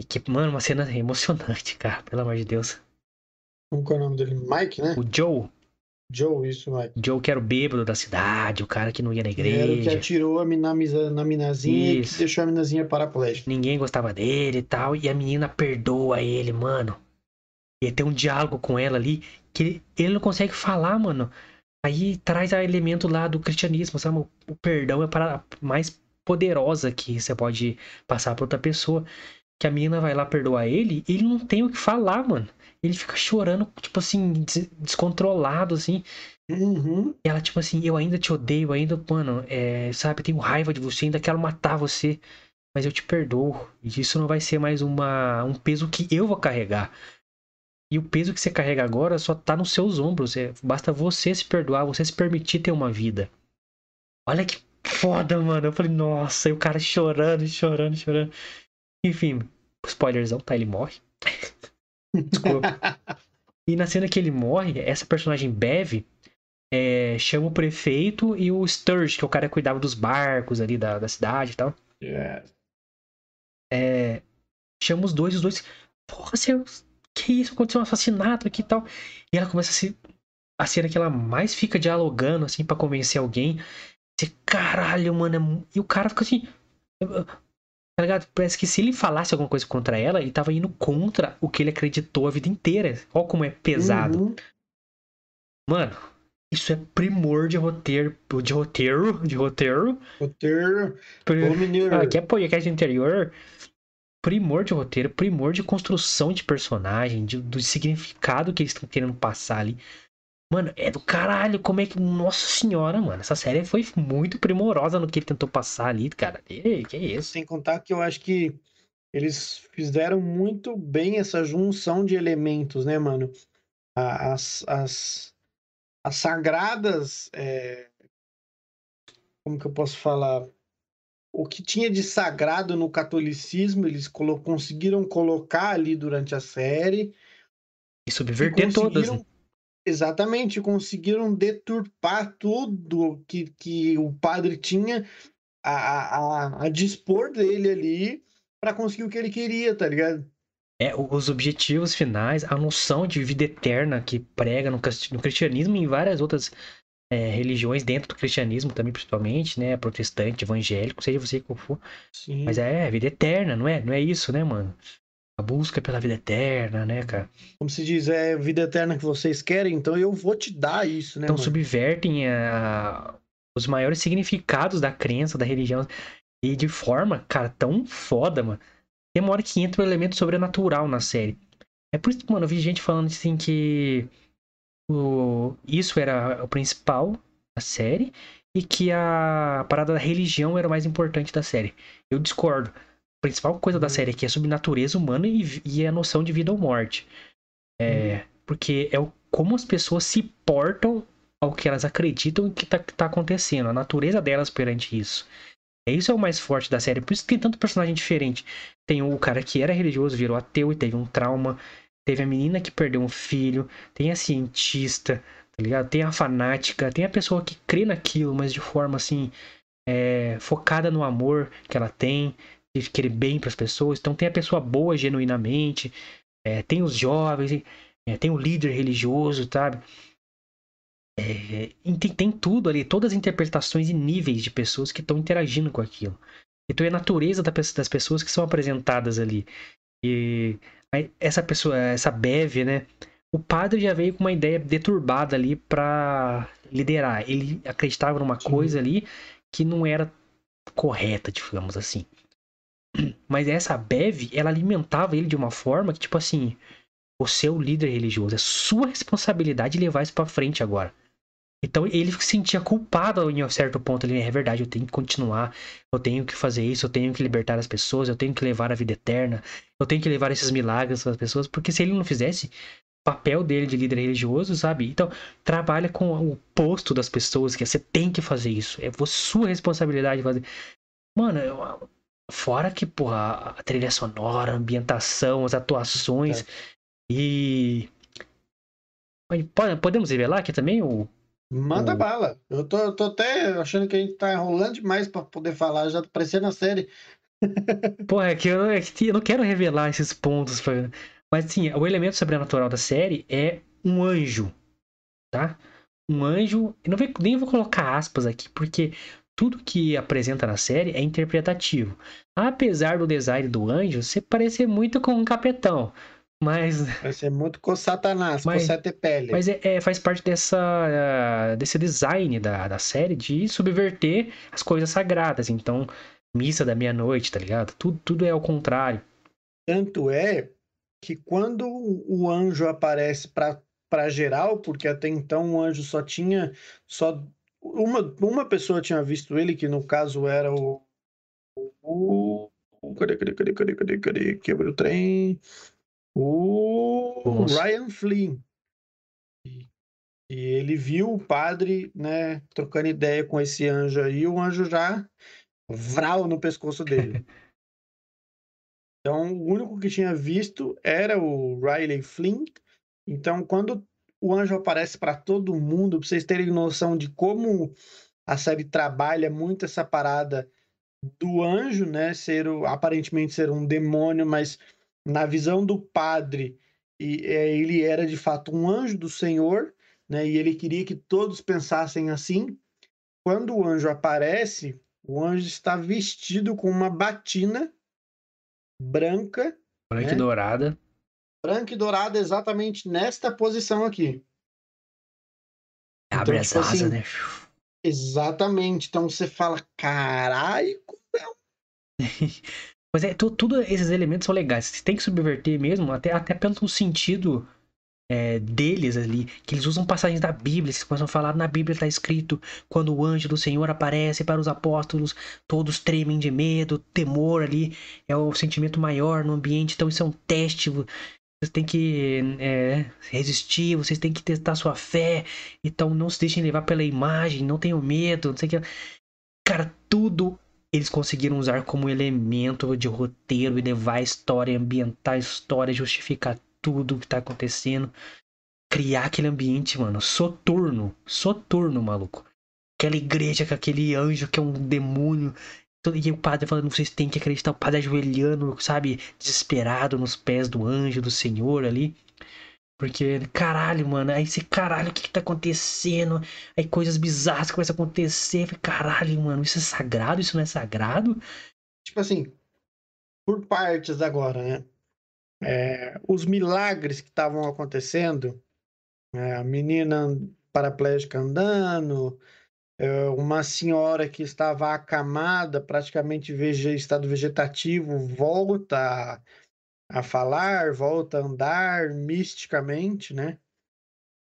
E que, mano, uma cena emocionante, cara, pelo amor de Deus. Como que é o nome dele? Mike, né? O Joe. Joe, isso, Mike. Joe que era o bêbado da cidade, o cara que não ia na Ele era o que igreja. atirou a mina- na minazinha e Isso. que deixou a minazinha paraplégica. Ninguém gostava dele e tal. E a menina perdoa ele, mano. E tem um diálogo com ela ali que ele, ele não consegue falar, mano. Aí traz a elemento lá do cristianismo, sabe? O, o perdão é para mais poderosa que você pode passar pra outra pessoa. Que a menina vai lá perdoar ele e ele não tem o que falar, mano. Ele fica chorando, tipo assim, des- descontrolado, assim. Uhum. E ela, tipo assim, eu ainda te odeio, ainda, mano, é, sabe, tenho raiva de você, ainda quero matar você, mas eu te perdoo. E isso não vai ser mais uma, um peso que eu vou carregar. E o peso que você carrega agora só tá nos seus ombros. É, basta você se perdoar, você se permitir ter uma vida. Olha que foda, mano. Eu falei, nossa, e o cara chorando, chorando, chorando. Enfim, spoilerzão, tá? Ele morre. Desculpa. E na cena que ele morre, essa personagem Bev é, chama o prefeito e o Sturge, que é o cara que cuidava dos barcos ali da, da cidade e tal. É, chama os dois, os dois. Porra, você, que isso? Aconteceu um assassinato aqui e tal. E ela começa a se. A cena que ela mais fica dialogando, assim, pra convencer alguém. Você, caralho, mano. é mu-" E o cara fica assim. Tá ligado? Parece que se ele falasse alguma coisa contra ela, ele tava indo contra o que ele acreditou a vida inteira. Olha como é pesado. Uhum. Mano, isso é primor de roteiro. De roteiro. De roteiro. Roteiro. Pri- Ô, mineiro. Ah, Aqui é podcast interior. Primor de roteiro, primor de construção de personagem, de- do significado que eles estão querendo passar ali. Mano, é do caralho. Como é que. Nossa senhora, mano. Essa série foi muito primorosa no que ele tentou passar ali, cara. Ei, que isso? Sem contar que eu acho que eles fizeram muito bem essa junção de elementos, né, mano? As, as, as sagradas. é, Como que eu posso falar? O que tinha de sagrado no catolicismo, eles colo- conseguiram colocar ali durante a série. E E subverter todas. conseguiram- né? Exatamente, conseguiram deturpar tudo que, que o padre tinha a, a, a- dispor dele ali para conseguir o que ele queria, tá ligado? É, os objetivos finais, a noção de vida eterna que prega no, cris- no cristianismo e em várias outras é, religiões dentro do cristianismo também, principalmente, né? Protestante, evangélico, seja você qual for. Sim. Mas é vida eterna, não é? Não é isso, né, mano? A busca pela vida eterna, né, cara? Como se diz, é vida eterna que vocês querem, então eu vou te dar isso, né, Então mano? subvertem a- os maiores significados da crença, da religião. E de forma, cara, tão foda, mano. Tem uma hora que entra o elemento sobrenatural na série. É por isso que, mano, eu vi gente falando assim que o... isso era o principal da série e que a parada da religião era o mais importante da série. Eu discordo. Principal coisa da Uhum. série aqui é sobre natureza humana e, e a noção de vida ou morte. É, Porque é o, como as pessoas se portam ao que elas acreditam e que tá, que tá acontecendo, a natureza delas perante isso. É isso é o mais forte da série, por isso que tem tanto personagem diferente. Tem o cara que era religioso, virou ateu e teve um trauma. Teve a menina que perdeu um filho. Tem a cientista, tá ligado? Tem a fanática. Tem a pessoa que crê naquilo, mas de forma assim. é, focada no amor que ela tem, de querer bem para as pessoas. Então tem a pessoa boa genuinamente. é, tem os jovens, é, tem o líder religioso, sabe? É, tem, tem tudo ali, todas as interpretações e níveis de pessoas que estão interagindo com aquilo. Então é a natureza da das pessoas que são apresentadas ali. E essa pessoa, essa Bev, né? O padre já veio com uma ideia deturbada ali pra liderar. Ele acreditava numa Sim. coisa ali que não era correta, digamos assim. Mas essa Bev, ela alimentava ele de uma forma que, tipo assim, é o líder religioso, é sua responsabilidade levar isso pra frente agora. Então ele se sentia culpado em um certo ponto ali, é verdade, eu tenho que continuar, eu tenho que fazer isso, eu tenho que libertar as pessoas, eu tenho que levar a vida eterna, eu tenho que levar esses milagres para as pessoas, porque se ele não fizesse, papel dele de líder religioso, sabe? Então, trabalha com o posto das pessoas, que é, você tem que fazer isso, é sua responsabilidade fazer. Mano, eu- fora que, porra, a trilha sonora, a ambientação, as atuações e. Mas pode- Podemos revelar aqui também o Manda o- bala. Eu tô, eu tô até achando que a gente tá enrolando demais pra poder falar, já apareceu na série. Porra, é que eu, é que eu não quero revelar esses pontos. pra- Mas assim, o elemento sobrenatural da série é um anjo, tá? Um anjo. Eu não vou, nem vou colocar aspas aqui, porque tudo que apresenta na série é interpretativo. Apesar do design do anjo ser parecer muito com um capetão. Mas. Vai ser muito com Satanás, Mas- com sete pele. Mas é, é- faz parte dessa, ah, desse design da, da série de subverter as coisas sagradas. Então, missa da meia-noite, tá ligado? Tudo, tudo é ao contrário. Tanto é que quando o o anjo aparece para geral, porque até então o anjo só tinha só uma, uma pessoa tinha visto ele, que no caso era o, o, cadê, cadê, cadê, cadê, cadê, cadê, quebrou o trem, o moço. Ryan Flynn. E, e ele viu o padre, né, trocando ideia com esse anjo aí, o anjo já vral no pescoço dele. Então, o único que tinha visto era o Riley Flynn. Então, quando o anjo aparece para todo mundo, para vocês terem noção de como a série trabalha muito essa parada do anjo, né, ser o- aparentemente ser um demônio, mas na visão do padre, e, é, ele era de fato um anjo do Senhor, né, e ele queria que todos pensassem assim. Quando o anjo aparece, o anjo está vestido com uma batina branca Branca É. e dourada. Branca e dourada exatamente nesta posição aqui. Abre Então, as tipo asas, assim, né? Exatamente. Então você fala, caralho, Mas é, tudo esses elementos são legais. Você tem que subverter mesmo, até, até pelo sentido é, deles ali. Que eles usam passagens da Bíblia. Eles começam a falar, na Bíblia está escrito, quando o anjo do Senhor aparece para os apóstolos, todos tremem de medo, temor ali. É o sentimento maior no ambiente. Então isso é um teste. Vocês têm que é, resistir, vocês têm que testar sua fé. Então não se deixem levar pela imagem, não tenham medo, não sei o que. Cara, tudo eles conseguiram usar como elemento de roteiro e levar a história, ambientar a história, justificar tudo o que tá acontecendo. Criar aquele ambiente, mano, soturno. Soturno, maluco. Aquela igreja com aquele anjo que é um demônio. E o padre falando, vocês têm que acreditar. O padre ajoelhando, sabe? Desesperado nos pés do anjo, do senhor ali. Porque, caralho, mano, aí você, caralho, o que que tá acontecendo? Aí coisas bizarras começam a acontecer. Falei, Caralho, mano, isso é sagrado? Isso não é sagrado? tipo assim, por partes agora, né? É, os milagres que estavam acontecendo, é, a menina paraplégica andando, uma senhora que estava acamada, praticamente estado vegetativo, volta a, falar, volta a andar misticamente, né?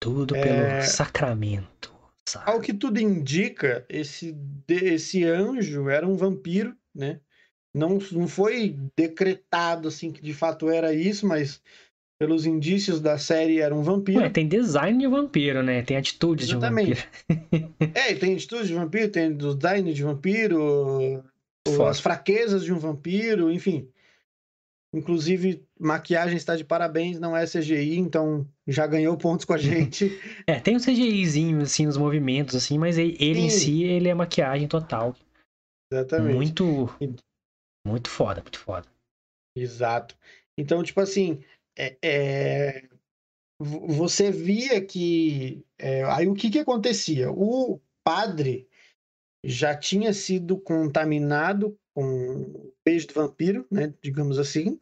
Tudo É. pelo sacramento. sabe? Ao que tudo indica, esse, esse anjo era um vampiro, né? Não, não foi decretado assim que de fato era isso, mas pelos indícios da série era um vampiro. Ué, tem design de vampiro, né? Tem atitudes de um Exatamente. vampiro. É, tem atitude de vampiro, tem design de vampiro, Foda. as fraquezas de um vampiro, enfim. Inclusive, maquiagem está de parabéns, não é CGI, então já ganhou pontos com a gente. É, tem um CGIzinho, assim, nos movimentos, assim, mas ele, ele em si, ele é maquiagem total. Exatamente. Muito. Muito foda, muito foda. Exato. Então, tipo assim, é, é, vo- você via que. é, aí o que que acontecia? O padre já tinha sido contaminado com o beijo do vampiro, né? Digamos assim.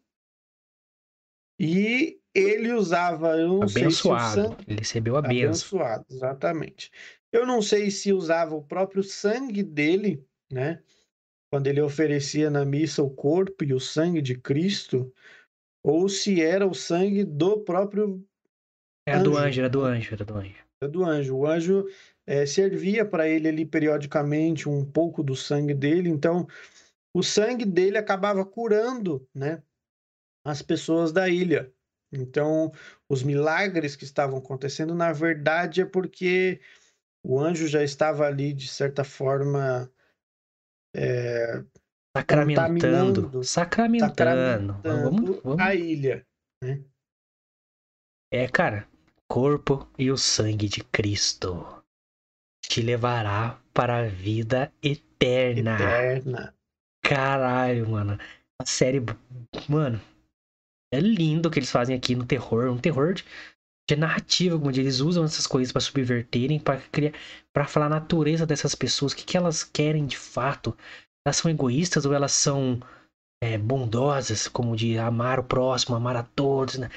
E ele usava, eu não sei se Abençoado. sangue. Ele recebeu a benção. Abençoado, exatamente. Eu não sei se usava o próprio sangue dele, né? Quando ele oferecia na missa o corpo e o sangue de Cristo, ou se era o sangue do próprio Era do Anjo. anjo, era do anjo, era do anjo. do anjo. O anjo eh, servia para ele ali periodicamente um pouco do sangue dele, então o sangue dele acabava curando, né, as pessoas da ilha. Então, os milagres que estavam acontecendo, na verdade, é porque o anjo já estava ali, de certa forma, Sacramentando. Sacramentando. Vamos, vamos. a ilha. É, cara. Corpo e o sangue de Cristo te levará para a vida eterna. Eterna. Caralho, mano. A série. Mano. É lindo o que eles fazem aqui no terror, um terror de, de narrativa, como eles usam essas coisas para subverterem, para criar, para falar a natureza dessas pessoas, o que, que elas querem de fato. Elas são egoístas ou elas são é, bondosas, como de amar o próximo, amar a todos, né?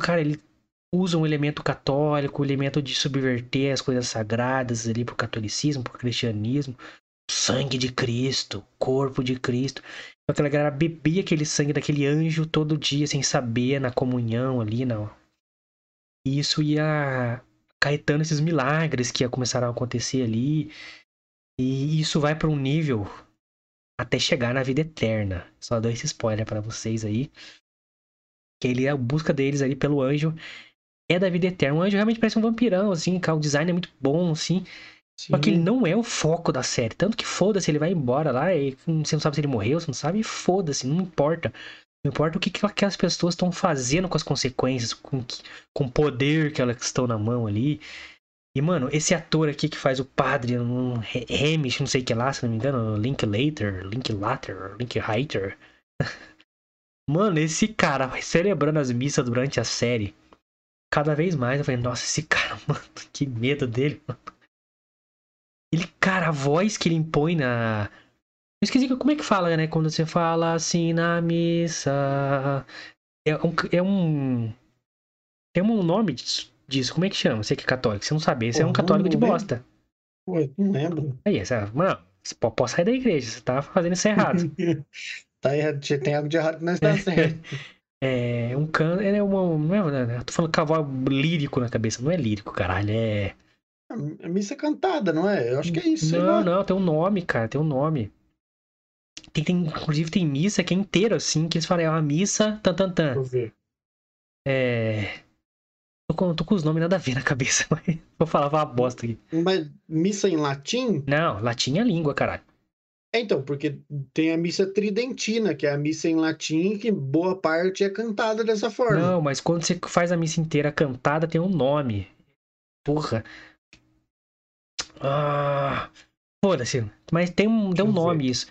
Cara, ele usa um elemento católico, o um elemento de subverter as coisas sagradas ali pro catolicismo, pro cristianismo, sangue de Cristo, corpo de Cristo. Então aquela galera bebia aquele sangue daquele anjo todo dia sem saber na comunhão ali, não. E isso ia caetando esses milagres que ia começar a acontecer ali. E isso vai para um nível até chegar na vida eterna. Só dou esse spoiler para vocês aí. Que ele a busca deles ali pelo anjo é da vida eterna. O anjo realmente parece um vampirão, assim, o design é muito bom, assim. Sim. Só que ele não é o foco da série. Tanto que foda-se, ele vai embora lá e você não sabe se ele morreu, você não sabe, foda-se, não importa. Não importa o que, que aquelas pessoas estão fazendo com as consequências, com, com o poder que elas estão na mão ali. E, mano, esse ator aqui que faz o padre, um Hamish, não sei o que lá, se não me engano, Link Later, Link Later, Link Heiter. mano, esse cara celebrando as missas durante a série. Cada vez mais eu falei, nossa, esse cara, mano, que medo dele, mano. Ele, cara, a voz que ele impõe na. Eu esqueci como é que fala, né? Quando você fala assim na missa. É um. É um... Tem um nome disso disso. Como é que chama? Você que é católico, você não sabe. Você é um católico de bosta. Pô, não lembro. Aí, essa, mano, você pode sair da igreja, você tá fazendo isso errado. tá errado, tem algo de errado que não está certo. é um canto, é uma, não é, né, eu tô falando cavalo lírico na cabeça, não é lírico, caralho, é... É missa cantada, não é? Eu acho que é isso. Não, não, tem um nome, cara, tem um nome. Tem, tem, inclusive tem missa que é inteira, assim, que eles falam, é uma missa, tan, tan, tan. Deixa eu ver. É... Tô com, tô com os nomes nada a ver na cabeça, mas vou falar uma bosta aqui. Mas missa em latim? Não, latim é língua, caralho. É, então, porque tem a missa tridentina, que é a missa em latim, que boa parte é cantada dessa forma. Não, mas quando você faz a missa inteira cantada, tem um nome. Porra. Ah. Foda-se. Mas tem um, tem um nome isso.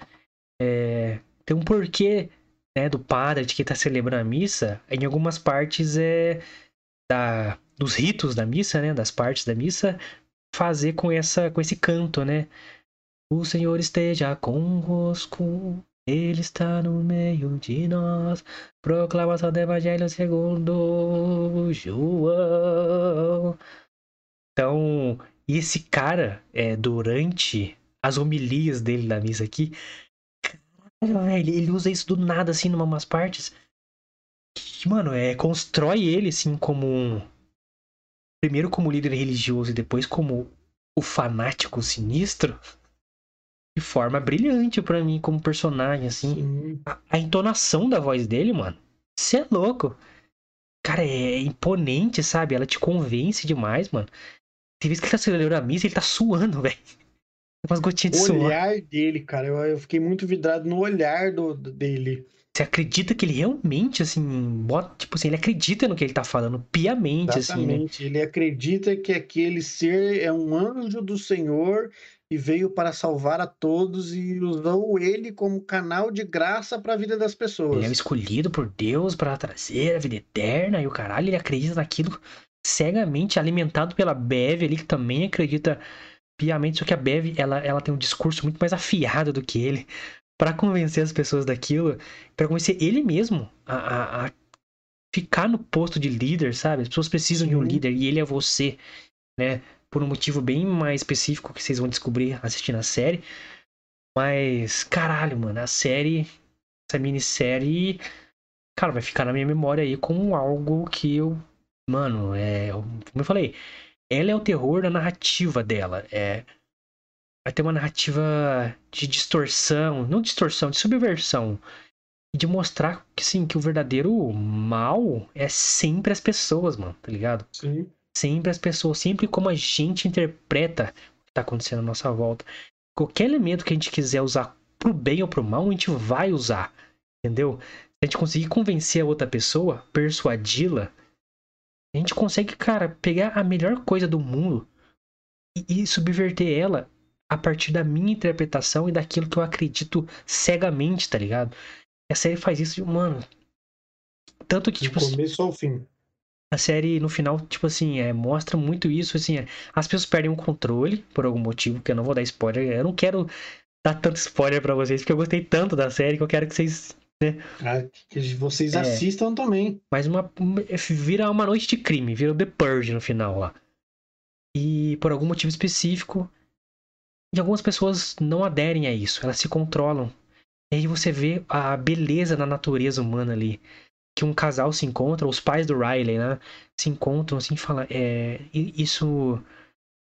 É, tem um porquê né, do padre de que tá celebrando a missa. Em algumas partes é da, dos ritos da missa, né, das partes da missa, fazer com essa com esse canto, né? O Senhor esteja convosco, ele está no meio de nós. Proclamação do Evangelho segundo João. Então, esse cara, é, durante as homilias dele na missa aqui, ele, ele usa isso do nada, assim, em umas partes que, mano, é, constrói ele, assim, como um. Primeiro como líder religioso e depois como o fanático sinistro. De forma brilhante para mim, como personagem, assim. A, a, entonação da voz dele, mano. Você é louco. Cara, é imponente, sabe? Ela te convence demais, mano. Tem vezes que ele tá celebrando a missa ele tá suando, velho. Umas gotinhas de suor. O olhar dele, cara. Eu, eu, fiquei muito vidrado no olhar do, dele. Você acredita que ele realmente, assim, bota, tipo assim, ele acredita no que ele tá falando, piamente, Exatamente. assim, né? Ele acredita que aquele ser é um anjo do Senhor e veio para salvar a todos e usou ele como canal de graça para a vida das pessoas. Ele é escolhido por Deus para trazer a vida eterna e o caralho, ele acredita naquilo cegamente, alimentado pela Bev ali, que também acredita piamente, só que a Bev, ela, ela tem um discurso muito mais afiado do que ele para convencer as pessoas daquilo, para convencer ele mesmo a, a, a, ficar no posto de líder, sabe? As pessoas precisam Sim. de um líder e ele é você, né? Por um motivo bem mais específico que vocês vão descobrir assistindo a série. Mas, caralho, mano, a série, essa minissérie, cara, vai ficar na minha memória aí como algo que eu, mano, é, como eu falei, ela é o terror da narrativa dela, é vai ter uma narrativa de distorção, não distorção, de subversão. E de mostrar que sim, que o verdadeiro mal é sempre as pessoas, mano, tá ligado? Sim. Sempre as pessoas, sempre como a gente interpreta o que tá acontecendo à nossa volta. Qualquer elemento que a gente quiser usar pro bem ou pro mal, a gente vai usar. Entendeu? Se a gente conseguir convencer a outra pessoa, persuadi-la, a gente consegue, cara, pegar a melhor coisa do mundo e, e subverter ela a partir da minha interpretação e daquilo que eu acredito cegamente, tá ligado? E a série faz isso de, mano, tanto que, Do tipo, começo ao fim. a série no final, tipo assim, é, mostra muito isso, assim, é, as pessoas perdem o controle por algum motivo, que eu não vou dar spoiler, eu não quero dar tanto spoiler pra vocês, porque eu gostei tanto da série que eu quero que vocês, Ah, que vocês É. assistam também. mas uma- vira uma noite de crime, vira o The Purge no final lá. E por algum motivo específico, e algumas pessoas não aderem a isso, elas se controlam. E aí você vê a beleza da natureza humana ali. Que um casal se encontra, os pais do Riley, né? Se encontram assim e falam: é, Isso.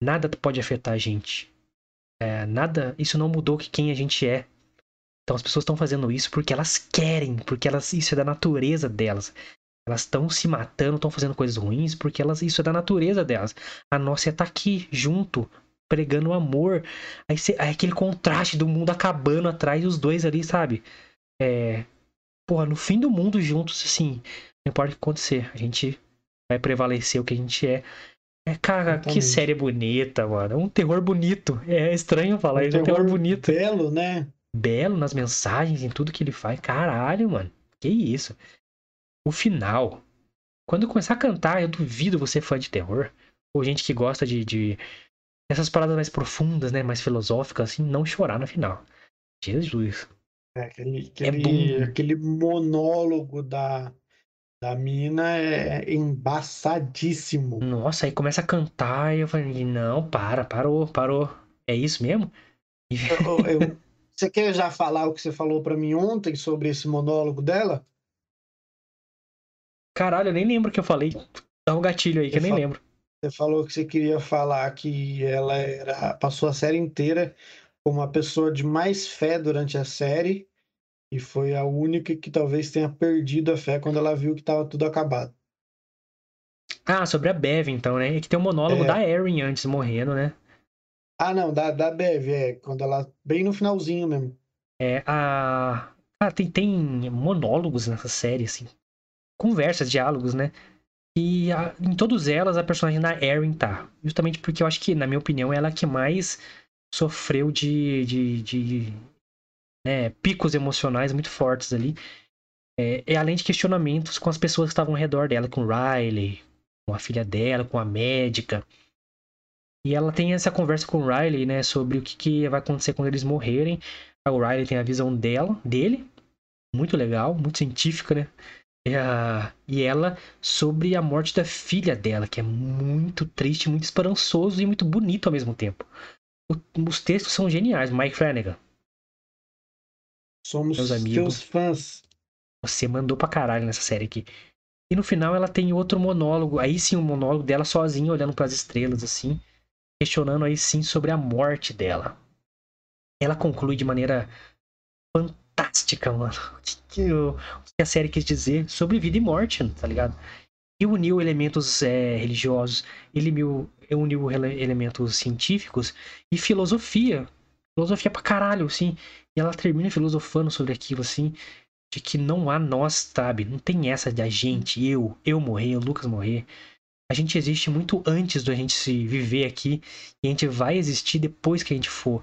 Nada pode afetar a gente. É, nada. Isso não mudou que quem a gente é. Então as pessoas estão fazendo isso porque elas querem, porque elas isso é da natureza delas. Elas estão se matando, estão fazendo coisas ruins porque elas isso é da natureza delas. A nossa é estar aqui junto, pregando o amor. Aí, cê- aí aquele contraste do mundo acabando atrás e os dois ali, sabe? É, porra, no fim do mundo juntos, assim, não importa o que acontecer, a gente vai prevalecer o que a gente é. É, cara, que Exatamente. série bonita, mano. É um terror bonito. É estranho falar Um isso, é um terror terror bonito. Belo, né? Belo nas mensagens, em tudo que ele faz. Caralho, mano. Que isso. O final. Quando eu começar a cantar, eu duvido você fã de terror. Ou gente que gosta de, de essas paradas mais profundas, né? Mais filosóficas, assim, não chorar no final. Jesus. É, aquele, É aquele, bom. aquele monólogo da, da mina é embaçadíssimo. Nossa, aí começa a cantar e eu falei, não, para, parou, parou. É isso mesmo? Eu- eu- você quer já falar o que você falou pra mim ontem sobre esse monólogo dela? Caralho, eu nem lembro o que eu falei. Dá um gatilho aí que eu Eu nem fa- lembro. Você falou que você queria falar que ela era, passou a série inteira como a pessoa de mais fé durante a série e foi a única que talvez tenha perdido a fé quando ela viu que estava tudo acabado. Ah, sobre a Bev, então, né? É que tem um monólogo É. da Erin antes morrendo, né? Ah, não, da, da Bev, é, quando ela, bem no finalzinho mesmo. É, a. Cara, tem, tem monólogos nessa série, assim. Conversas, diálogos, né? E a- em todas elas a personagem da Erin tá. Justamente porque eu acho que, na minha opinião, ela é a que mais sofreu de. de, de né, picos emocionais muito fortes ali. É, e além de questionamentos com as pessoas que estavam ao redor dela, com Riley, com a filha dela, com a médica. E ela tem essa conversa com o Riley, né, sobre o que, que vai acontecer quando eles morrerem. O Riley tem a visão dela, dele, muito legal, muito científica, né? E, a- e ela sobre a morte da filha dela, que é muito triste, muito esperançoso e muito bonito ao mesmo tempo. O- os textos são geniais, Mike Flanagan. Somos Meus amigos. seus fãs. Você mandou pra caralho nessa série aqui. E no final ela tem outro monólogo, aí sim um monólogo dela sozinha olhando pras estrelas assim, questionando aí sim sobre a morte dela. Ela conclui de maneira fantástica, mano. O que, que o- que a série quis dizer sobre vida e morte, tá ligado? E uniu elementos é, religiosos, ele uniu, uniu ele- elementos científicos e filosofia. Filosofia pra caralho, assim. E ela termina filosofando sobre aquilo, assim de que não há nós, sabe? Não tem essa de a gente, eu, eu morrer, o Lucas morrer. A gente existe muito antes da gente se viver aqui e a gente vai existir depois que a gente for.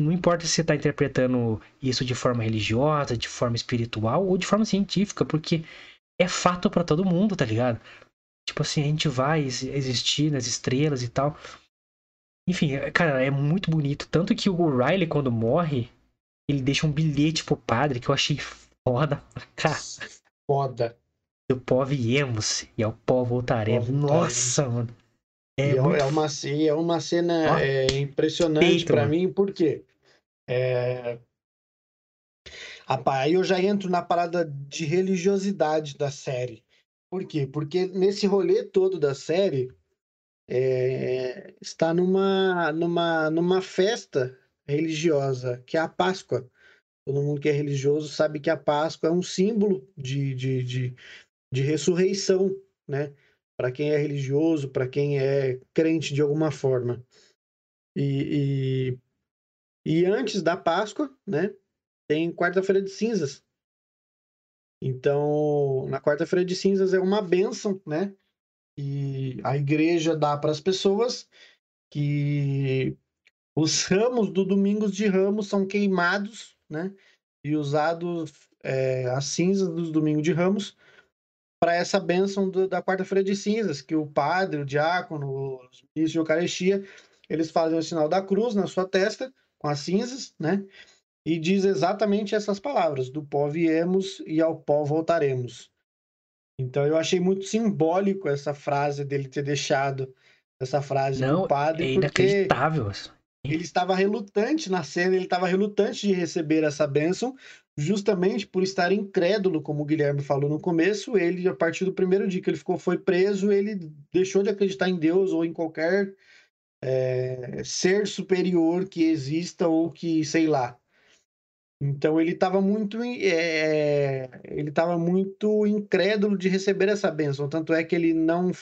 Não importa se você está interpretando isso de forma religiosa, de forma espiritual ou de forma científica, porque é fato para todo mundo, tá ligado? Tipo assim, a gente vai ex- existir nas estrelas e tal. Enfim, é- cara, é muito bonito. Tanto que o Riley, quando morre, ele deixa um bilhete pro padre que eu achei foda pra cá. Foda. Do pó viemos e ao. Pó voltaremos. Nossa, mano. É, É, muito é uma, é uma cena é, impressionante mano. mim, por quê? É... Aí eu já entro na parada de religiosidade da série. Por quê? Porque nesse rolê todo da série é, está numa, numa, numa festa religiosa, que é a Páscoa. Todo mundo que é religioso sabe que a Páscoa é um símbolo de, de, de, de ressurreição, né? Para quem é religioso, para quem é crente de alguma forma. E, e, e antes da Páscoa, né? Tem quarta-feira de cinzas. Então, na quarta-feira de cinzas é uma bênção, né? E a igreja dá para as pessoas que os ramos do Domingos de Ramos são queimados, né? E usados é, as cinzas dos Domingos de Ramos para essa bênção do, da quarta-feira de cinzas, que o padre, o diácono, os ministros de Eucaristia, eles fazem o sinal da cruz na sua testa, com as cinzas, né? E diz exatamente essas palavras: do pó viemos e ao pó voltaremos. Então eu achei muito simbólico essa frase dele ter deixado essa frase Não, do padre, é porque inacreditável. ele estava relutante na cena, ele estava relutante de receber essa bênção, justamente por estar incrédulo, como o Guilherme falou no começo, ele, a partir do primeiro dia que ele ficou, foi preso, ele deixou de acreditar em Deus ou em qualquer é, ser superior que exista ou que, sei lá. Então ele estava muito, é, ele estava muito incrédulo de receber essa bênção, tanto é que ele não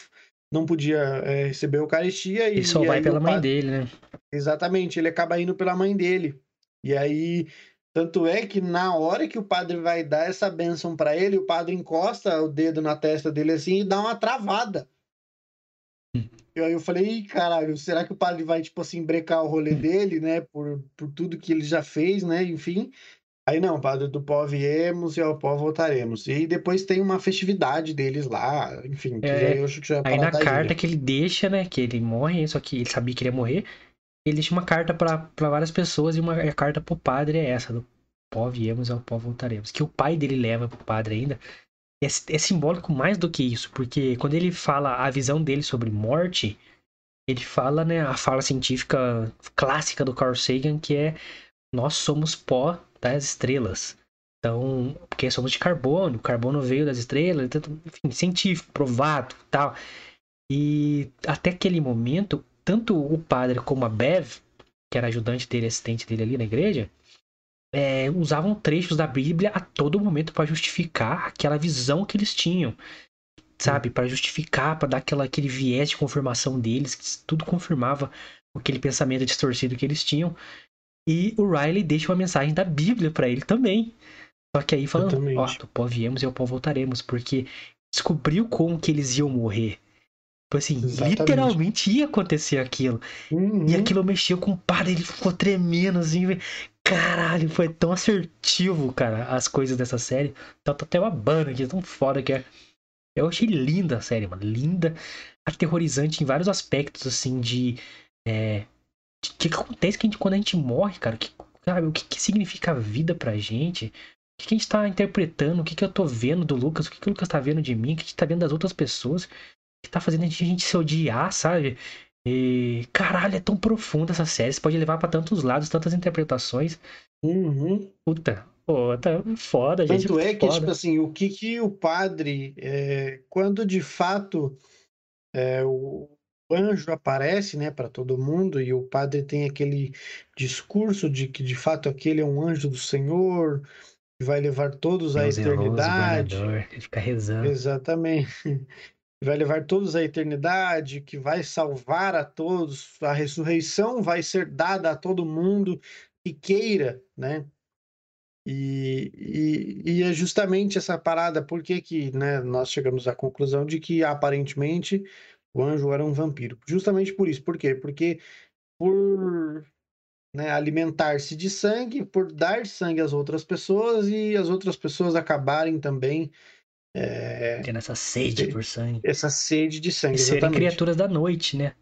não podia é, receber a Eucaristia. Ele e, só vai pela mãe padre- dele, né? Exatamente, ele acaba indo pela mãe dele. E aí, tanto é que na hora que o padre vai dar essa bênção para ele, o padre encosta o dedo na testa dele assim e dá uma travada. Hum. E aí eu falei, caralho, será que o padre vai, tipo assim, brecar o rolê Hum. dele, né? Por, por tudo que ele já fez, né? Enfim. Aí não, padre, do pó viemos e ao pó voltaremos. E depois tem uma festividade deles lá, enfim, que É, já eu acho que já é Aí na carta que ele deixa, né? Que ele morre, só que ele sabia que ele ia morrer. Ele deixa uma carta pra várias pessoas e uma a carta pro padre é essa: do pó viemos ao pó voltaremos. Que o pai dele leva pro padre ainda. É, é simbólico mais do que isso, porque quando ele fala a visão dele sobre morte, ele fala, né, a fala científica clássica do Carl Sagan, que é nós somos pó das estrelas. Então, porque somos de carbono, o carbono veio das estrelas, tanto- enfim, científico, provado, tal. E até aquele momento, tanto o padre como a Bev, que era ajudante dele, assistente dele ali na igreja, é, usavam trechos da Bíblia a todo momento para justificar aquela visão que eles tinham, sabe? Para justificar, para dar aquela, aquele viés de confirmação deles, que tudo confirmava aquele pensamento distorcido que eles tinham. E o Riley deixa uma mensagem da Bíblia para ele também. Só que aí falando, ó, Exatamente. do pó viemos e ao pó voltaremos, porque descobriu como que eles iam morrer. Tipo assim, Exatamente. literalmente ia acontecer aquilo. Uhum. E aquilo mexeu com o padre, ele ficou tremendo assim. Caralho, foi tão assertivo, cara, as coisas dessa série. Tá, tá até uma banda aqui, tão foda que é. Eu achei linda a série, mano. Linda, aterrorizante em vários aspectos, assim, de. É, o que, que acontece que a gente- quando a gente morre, cara? Que, sabe, o que, que significa a vida pra gente? O que, que a gente tá interpretando? O que, que eu tô vendo do Lucas? O que, que o Lucas tá vendo de mim? O que a gente tá vendo das outras pessoas? Que tá fazendo a gente, se odiar, sabe? E, caralho, é tão profunda essa série. Você pode levar pra tantos lados, tantas interpretações. Uhum. Puta, pô, tá foda, gente. Tanto é que, foda. tipo assim, o que que o padre, é, quando de fato é, o anjo aparece, né, para todo mundo, e o padre tem aquele discurso de que de fato aquele é um anjo do Senhor, que vai levar todos à eternidade. fica rezando. Exatamente. Vai levar todos à eternidade, que vai salvar a todos, a ressurreição vai ser dada a todo mundo que queira, né? E, e, e é justamente essa parada, por que que, né, nós chegamos à conclusão de que aparentemente o anjo era um vampiro. Justamente por isso. Por quê? Porque por né, alimentar-se de sangue, por dar sangue às outras pessoas e as outras pessoas acabarem também é, Tendo essa sede por sangue. essa sede de sangue. E serem exatamente. criaturas da noite, né?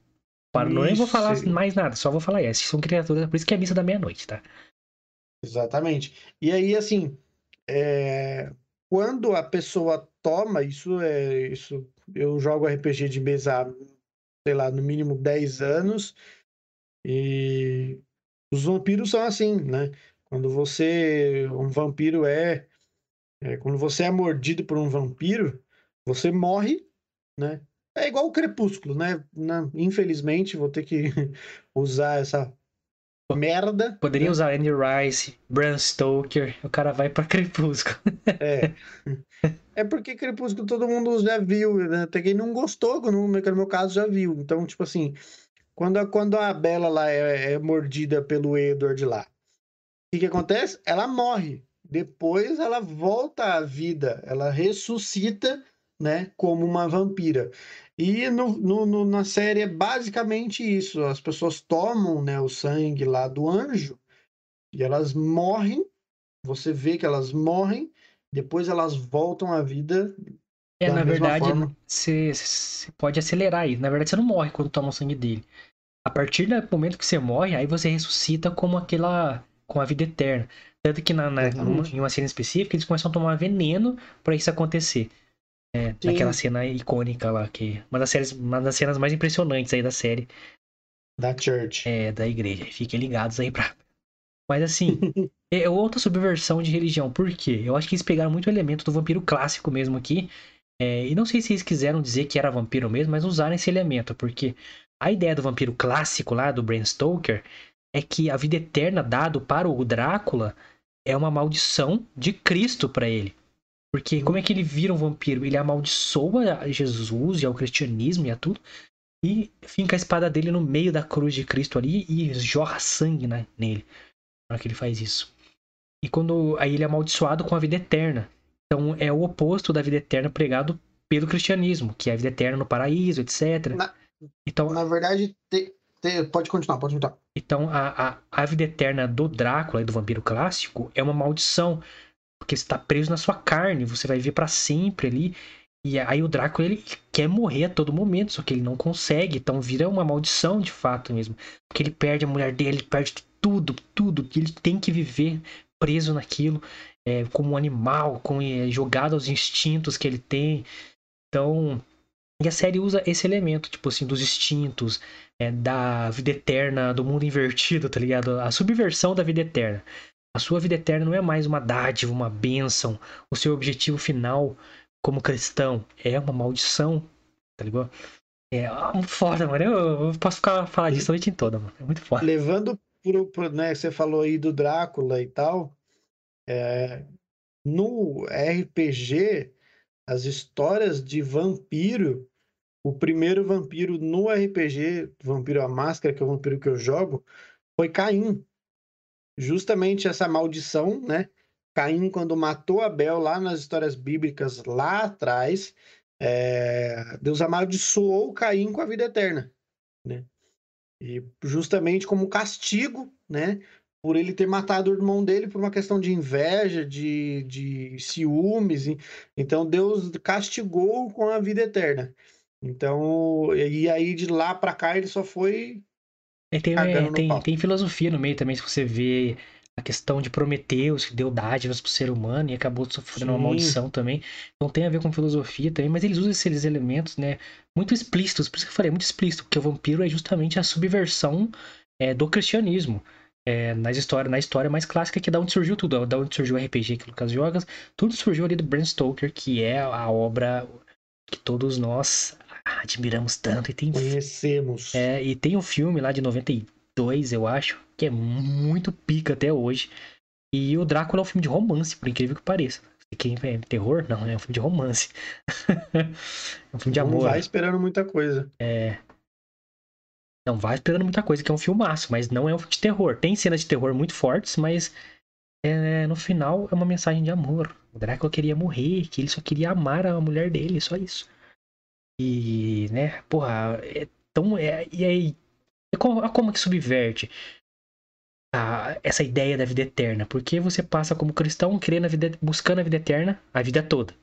Para não vou falar mais nada, só vou falar essas. São criaturas, por isso que é a missa da meia-noite, tá? Exatamente. E aí, assim, é, quando a pessoa toma, isso é isso. Eu jogo RPG de mesa sei lá, no mínimo 10 anos, e os vampiros são assim, né? Quando você. Um vampiro é, é. Quando você é mordido por um vampiro, você morre, né? É igual o crepúsculo, né? Na- infelizmente, vou ter que usar essa merda. Poderia né? usar Andy Rice, Bram Stoker, o cara vai pra Crepúsculo. É. É porque Crepúsculo todo mundo já viu, né? Até quem não gostou, no, meu caso, já viu. Então, tipo assim, quando a, quando a Bella lá é, é mordida pelo Edward lá, o que que acontece? Ela morre. Depois ela volta à vida, ela ressuscita, né, como uma vampira. E no, no- no- na série é basicamente isso. As pessoas tomam, né, o sangue lá do anjo e elas morrem. Você vê que elas morrem, depois elas voltam à vida É, na verdade, forma. você você pode acelerar aí. Na verdade, você não morre quando toma o sangue dele. A partir do momento que você morre, aí você ressuscita como aquela. Com a vida eterna. Tanto que na, na- numa- em uma cena específica, eles começam a tomar veneno pra isso acontecer. É, naquela cena icônica lá, que é uma das, séries, uma das cenas mais impressionantes aí da série Da Church. é, da igreja. Fiquem ligados aí pra. Mas assim, é outra subversão de religião. Por quê? Eu acho que eles pegaram muito elemento do vampiro clássico mesmo aqui. É, e não sei se eles quiseram dizer que era vampiro mesmo, mas usaram esse elemento. Porque a ideia do vampiro clássico lá, do Bram Stoker, é que a vida eterna dado para o Drácula é uma maldição de Cristo para ele. Porque como é que ele vira um vampiro? Ele amaldiçoa a Jesus e ao cristianismo e a tudo. E finca a espada dele no meio da cruz de Cristo ali e jorra sangue né, nele. Na hora que ele faz isso. E quando aí ele é amaldiçoado com a vida eterna. Então é o oposto da vida eterna pregado pelo cristianismo, que é a vida eterna no paraíso, etc. Na- Então, Na verdade, te- pode continuar, pode continuar. então a, a, a vida eterna do Drácula e do vampiro clássico é uma maldição. Porque você está preso na sua carne, você vai viver para sempre ali. E aí o Drácula ele quer morrer a todo momento, só que ele não consegue. Então vira uma maldição de fato mesmo. Porque ele perde a mulher dele, ele perde tudo, tudo. que Ele tem que viver preso naquilo, é, como um animal, com, é, jogado aos instintos que ele tem. Então. E a série usa esse elemento, tipo assim, dos instintos, é, da vida eterna, do mundo invertido, tá ligado? A subversão da vida eterna. A sua vida eterna não é mais uma dádiva, uma bênção. O seu objetivo final como cristão é uma maldição, tá ligado? É ah, foda, mano. Eu, eu posso ficar falar disso a noite toda, mano. É muito foda. Levando pro, pro, né, você falou aí do Drácula e tal, é, no RPG, as histórias de vampiro, o primeiro vampiro no RPG, Vampiro a Máscara, que é o vampiro que eu jogo, foi Caim. Justamente essa maldição, né? Caim, quando matou Abel lá nas histórias bíblicas, lá atrás, é, Deus amaldiçoou Caim com a vida eterna, né? E justamente como castigo, né? Por ele ter matado o irmão dele por uma questão de inveja, de, de ciúmes. Então Deus castigou com a vida eterna. Então, e aí de lá pra cá ele só foi. E tem, é, tem, tem filosofia no meio também, se você vê a questão de Prometeus, que deu dádivas pro ser humano e acabou sofrendo uma Sim. maldição também. Então tem a ver com filosofia também, mas eles usam esses elementos, né, muito explícitos, por isso que eu falei, muito explícito, porque o vampiro é justamente a subversão é, do cristianismo. É, nas história, na história mais clássica, que é da onde surgiu tudo, da onde surgiu o RPG que o Lucas joga, tudo surgiu ali do Bram Stoker, que é a obra que todos nós admiramos tanto e tem Conhecemos. é, e tem um filme lá de 92, eu acho, que é muito pica até hoje. E o Drácula é um filme de romance, por incrível que pareça. Quem é terror? Não, é um filme de romance. é um filme de Não amor. vai esperando muita coisa. Não vai esperando muita coisa, que é um filmaço, mas não é um filme de terror. Tem cenas de terror muito fortes, mas é, no final é uma mensagem de amor. O Drácula queria morrer, que ele só queria amar a mulher dele, só isso. E, né, porra, é tão. É, e aí. é como, como que subverte a- essa ideia da vida eterna? Porque você passa como cristão querendo a vida, buscando a vida eterna a vida toda.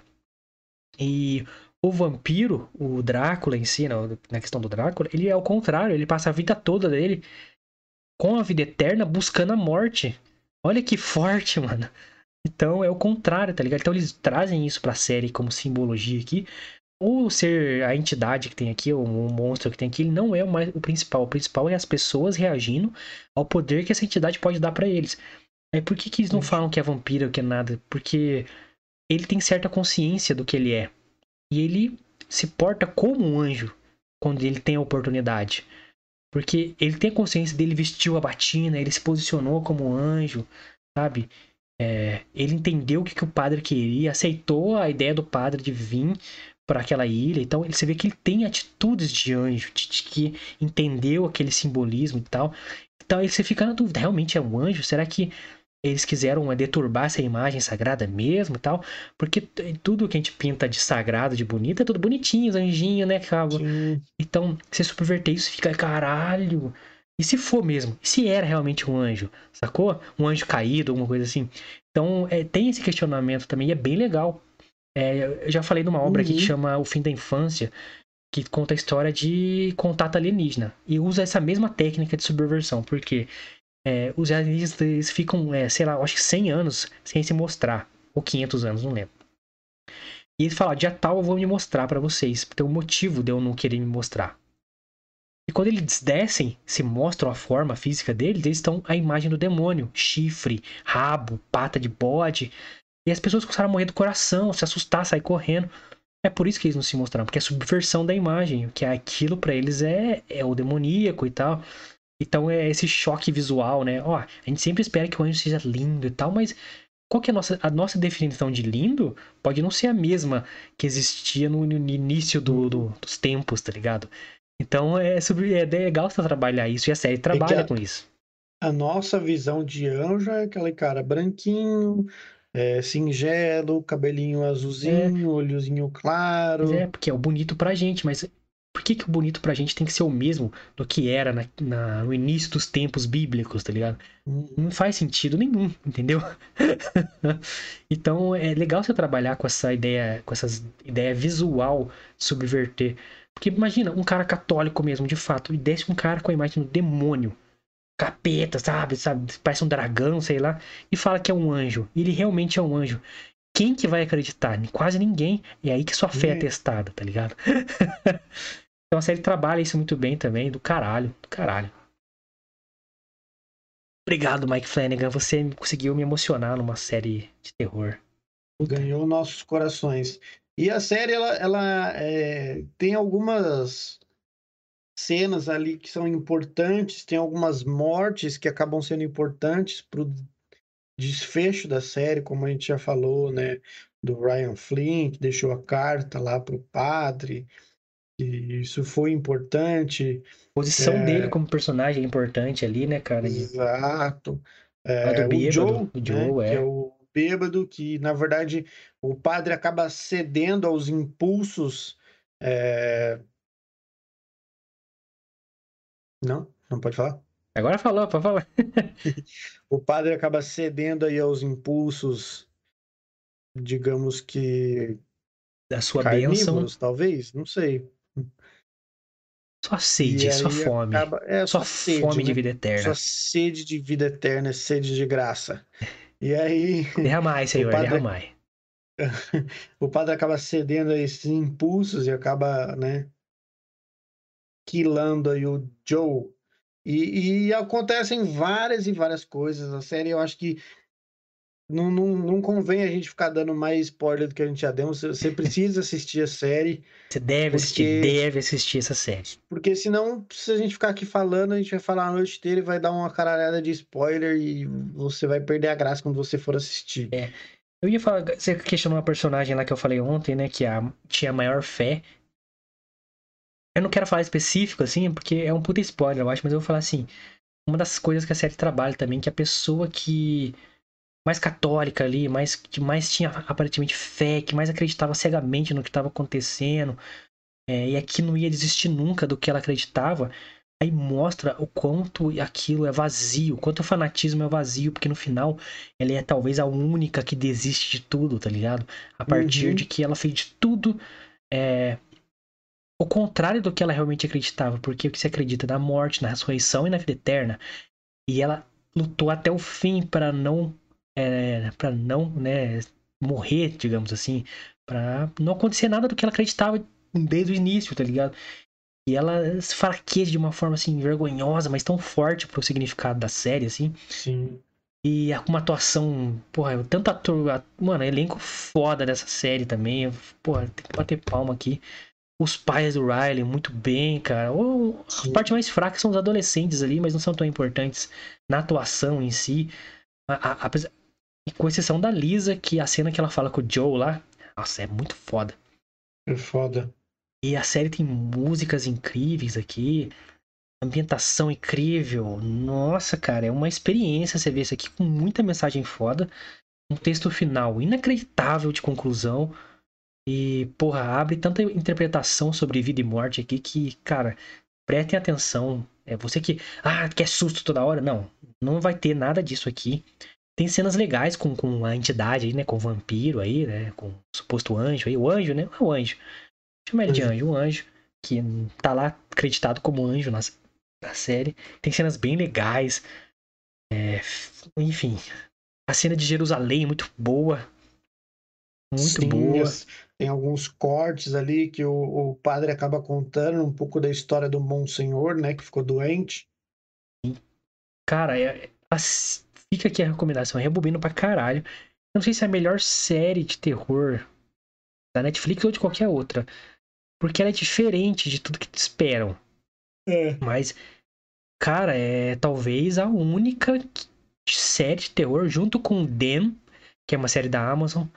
E o vampiro, o Drácula em si, na, na questão do Drácula, ele é o contrário, ele passa a vida toda dele com a vida eterna buscando a morte. Olha que forte, mano. Então é o contrário, tá ligado? Então eles trazem isso pra série como simbologia aqui. O ser a entidade que tem aqui, o, o monstro que tem aqui, ele não é o, mais, o principal. O principal é as pessoas reagindo ao poder que essa entidade pode dar pra eles. Aí por que, que eles não falam que é vampiro ou que é nada? Porque ele tem certa consciência do que ele é. E ele se porta como um anjo quando ele tem a oportunidade. Porque ele tem a consciência dele vestiu a batina, ele se posicionou como um anjo, sabe? É, ele entendeu o que, que o padre queria, aceitou a ideia do padre de vir para aquela ilha. Então você vê que ele tem atitudes de anjo, de, de que entendeu aquele simbolismo e tal. Então aí você fica na dúvida, realmente é um anjo? Será que eles quiseram é, deturbar essa imagem sagrada mesmo e tal? Porque tudo que a gente pinta de sagrado, de bonito, é tudo bonitinho, anjinho, né? Cabo? Sim. Então, você subverter isso fica, caralho. E se for mesmo? E se era realmente um anjo? Sacou? Um anjo caído, alguma coisa assim. Então, é, tem esse questionamento também, e é bem legal. É, eu já falei numa obra aqui que Uhum. chama O Fim da Infância, que conta a história de contato alienígena. E usa essa mesma técnica de subversão, porque é, os alienígenas eles ficam, é, sei lá, acho que 100 anos sem se mostrar. Ou 500 anos, não lembro. E ele fala, dia tal eu vou me mostrar pra vocês. Tem um motivo de eu não querer me mostrar. E quando eles descem, se mostram a forma física deles, eles estão a imagem do demônio. Chifre, rabo, pata de bode. E as pessoas começaram a morrer do coração, se assustar, sair correndo. É por isso que eles não se mostraram, porque é a subversão da imagem, que é aquilo pra eles é, é o demoníaco e tal. Então é esse choque visual, né? Ó, a gente sempre espera que o anjo seja lindo e tal, mas qual que é a nossa, a nossa definição de lindo? Pode não ser a mesma que existia no, no início do, do- dos tempos, tá ligado? Então é, sobre, é legal você trabalhar isso, e a série trabalha a- com isso. A nossa visão de anjo é aquele cara branquinho, é, singelo, cabelinho azulzinho, olhozinho claro. Mas é, porque é o bonito pra gente, mas por que, que o bonito pra gente tem que ser o mesmo do que era na- na- no início dos tempos bíblicos, tá ligado? Hum, Não faz sentido nenhum, entendeu? então é legal você trabalhar com essa ideia, com essa ideia visual subverter. Porque imagina, um cara católico mesmo, de fato, e desce um cara com a imagem do demônio, capeta, sabe? sabe? Parece um dragão, sei lá, e fala que é um anjo. E ele realmente é um anjo. Quem que vai acreditar? Quase ninguém. É aí que sua fé é Ninguém. testada, tá ligado? então a série trabalha isso muito bem também, do caralho, do caralho. Obrigado, Mike Flanagan. Você conseguiu me emocionar numa série de terror. ganhou nossos corações. E a série, ela, ela é, tem algumas cenas ali que são importantes, tem algumas mortes que acabam sendo importantes pro desfecho da série, como a gente já falou, né? Do Ryan Flynn, que deixou a carta lá pro padre. E isso foi importante. A posição É. dele como personagem é importante ali, né, cara? Exato. É, do o bêbado, Joe, o né, Joe, que é. é o bêbado, que na verdade o padre acaba cedendo aos impulsos. é, Não, não pode falar. Agora falou, pode falar. O padre acaba cedendo aí aos impulsos, digamos que Da sua bênção, talvez, não sei. sua sede, sua aí fome. acaba- é, Sua sua sede, fome de né? vida eterna. Sua sede de vida eterna, sede de graça. E aí Derramai, Senhor, padre- derramai. o padre acaba cedendo a esses impulsos e acaba, né, quilando aí o Joe. E, e acontecem várias e várias coisas. A série, eu acho que não, não, não convém a gente ficar dando mais spoiler do que a gente já deu. Você, você precisa assistir a série, Você deve assistir, Porque- deve assistir essa série. porque senão, se a gente ficar aqui falando, a gente vai falar a noite inteira e vai dar uma caralhada de spoiler e você vai perder a graça quando você for assistir. Eu ia falar, você questionou uma personagem lá que eu falei ontem, né, que a, tinha maior fé. Eu não quero falar específico, assim, porque é um puta spoiler, eu acho, mas eu vou falar assim. Uma das coisas que a série trabalha também, que a pessoa que mais católica ali, mais, que mais tinha aparentemente fé, que mais acreditava cegamente no que estava acontecendo, é, e aqui não ia desistir nunca do que ela acreditava, aí mostra o quanto aquilo é vazio, o quanto o fanatismo é vazio, porque no final ela é talvez a única que desiste de tudo, tá ligado? A partir Uhum. de que ela fez de tudo é, o contrário do que ela realmente acreditava, porque o que se acredita na morte, na ressurreição e na vida eterna, e ela lutou até o fim para não é, para não, né, morrer, digamos assim, para não acontecer nada do que ela acreditava desde o início, tá ligado? E ela se fraqueja de uma forma assim vergonhosa, mas tão forte pro significado da série assim. Sim. E uma atuação, porra, tanto ator, mano, elenco foda dessa série também. Porra, tem que bater palma aqui. Os pais do Riley, muito bem, cara. Ou, a parte mais fraca são os adolescentes ali, mas não são tão importantes na atuação em si. A- a- apesar- e com exceção da Lisa, que a cena que ela fala com o Joe lá, nossa, é muito foda. É foda. E a série tem músicas incríveis aqui, ambientação incrível. Nossa, cara, é uma experiência você ver isso aqui com muita mensagem foda. Um texto final inacreditável de conclusão. E, porra, abre tanta interpretação sobre vida e morte aqui que, cara, prestem atenção. É você que, ah, quer susto toda hora? Não, não vai ter nada disso aqui. tem cenas legais com, com a entidade aí, né? Com o vampiro aí, né? Com o suposto anjo aí. O anjo, né? É o anjo. Chama ele de Anjo. anjo, um anjo. Que tá lá acreditado como anjo na, na série. Tem cenas bem legais. É, enfim. A cena de Jerusalém é muito boa. Muito Sim, boa. as- tem alguns cortes ali que o, o padre acaba contando um pouco da história do Monsenhor, né? Que ficou doente. Cara, é, as- fica aqui a recomendação. Rebobino pra caralho. Eu não sei se é a melhor série de terror da Netflix ou de qualquer outra. Porque ela é diferente de tudo que te esperam. É. Mas, cara, é talvez a única que- série de terror, junto com Them, que é uma série da Amazon,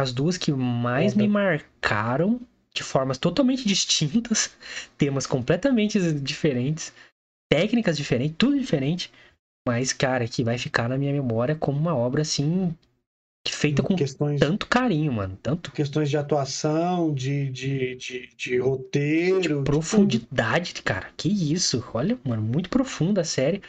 as duas que mais Foda. me marcaram de formas totalmente distintas, temas completamente diferentes, técnicas diferentes, tudo diferente, mas, cara, que vai ficar na minha memória como uma obra assim, feita com questões, tanto carinho, mano, tanto questões de atuação, de, de, de, de roteiro, de profundidade, cara. Que isso? Olha, mano, muito profunda a série.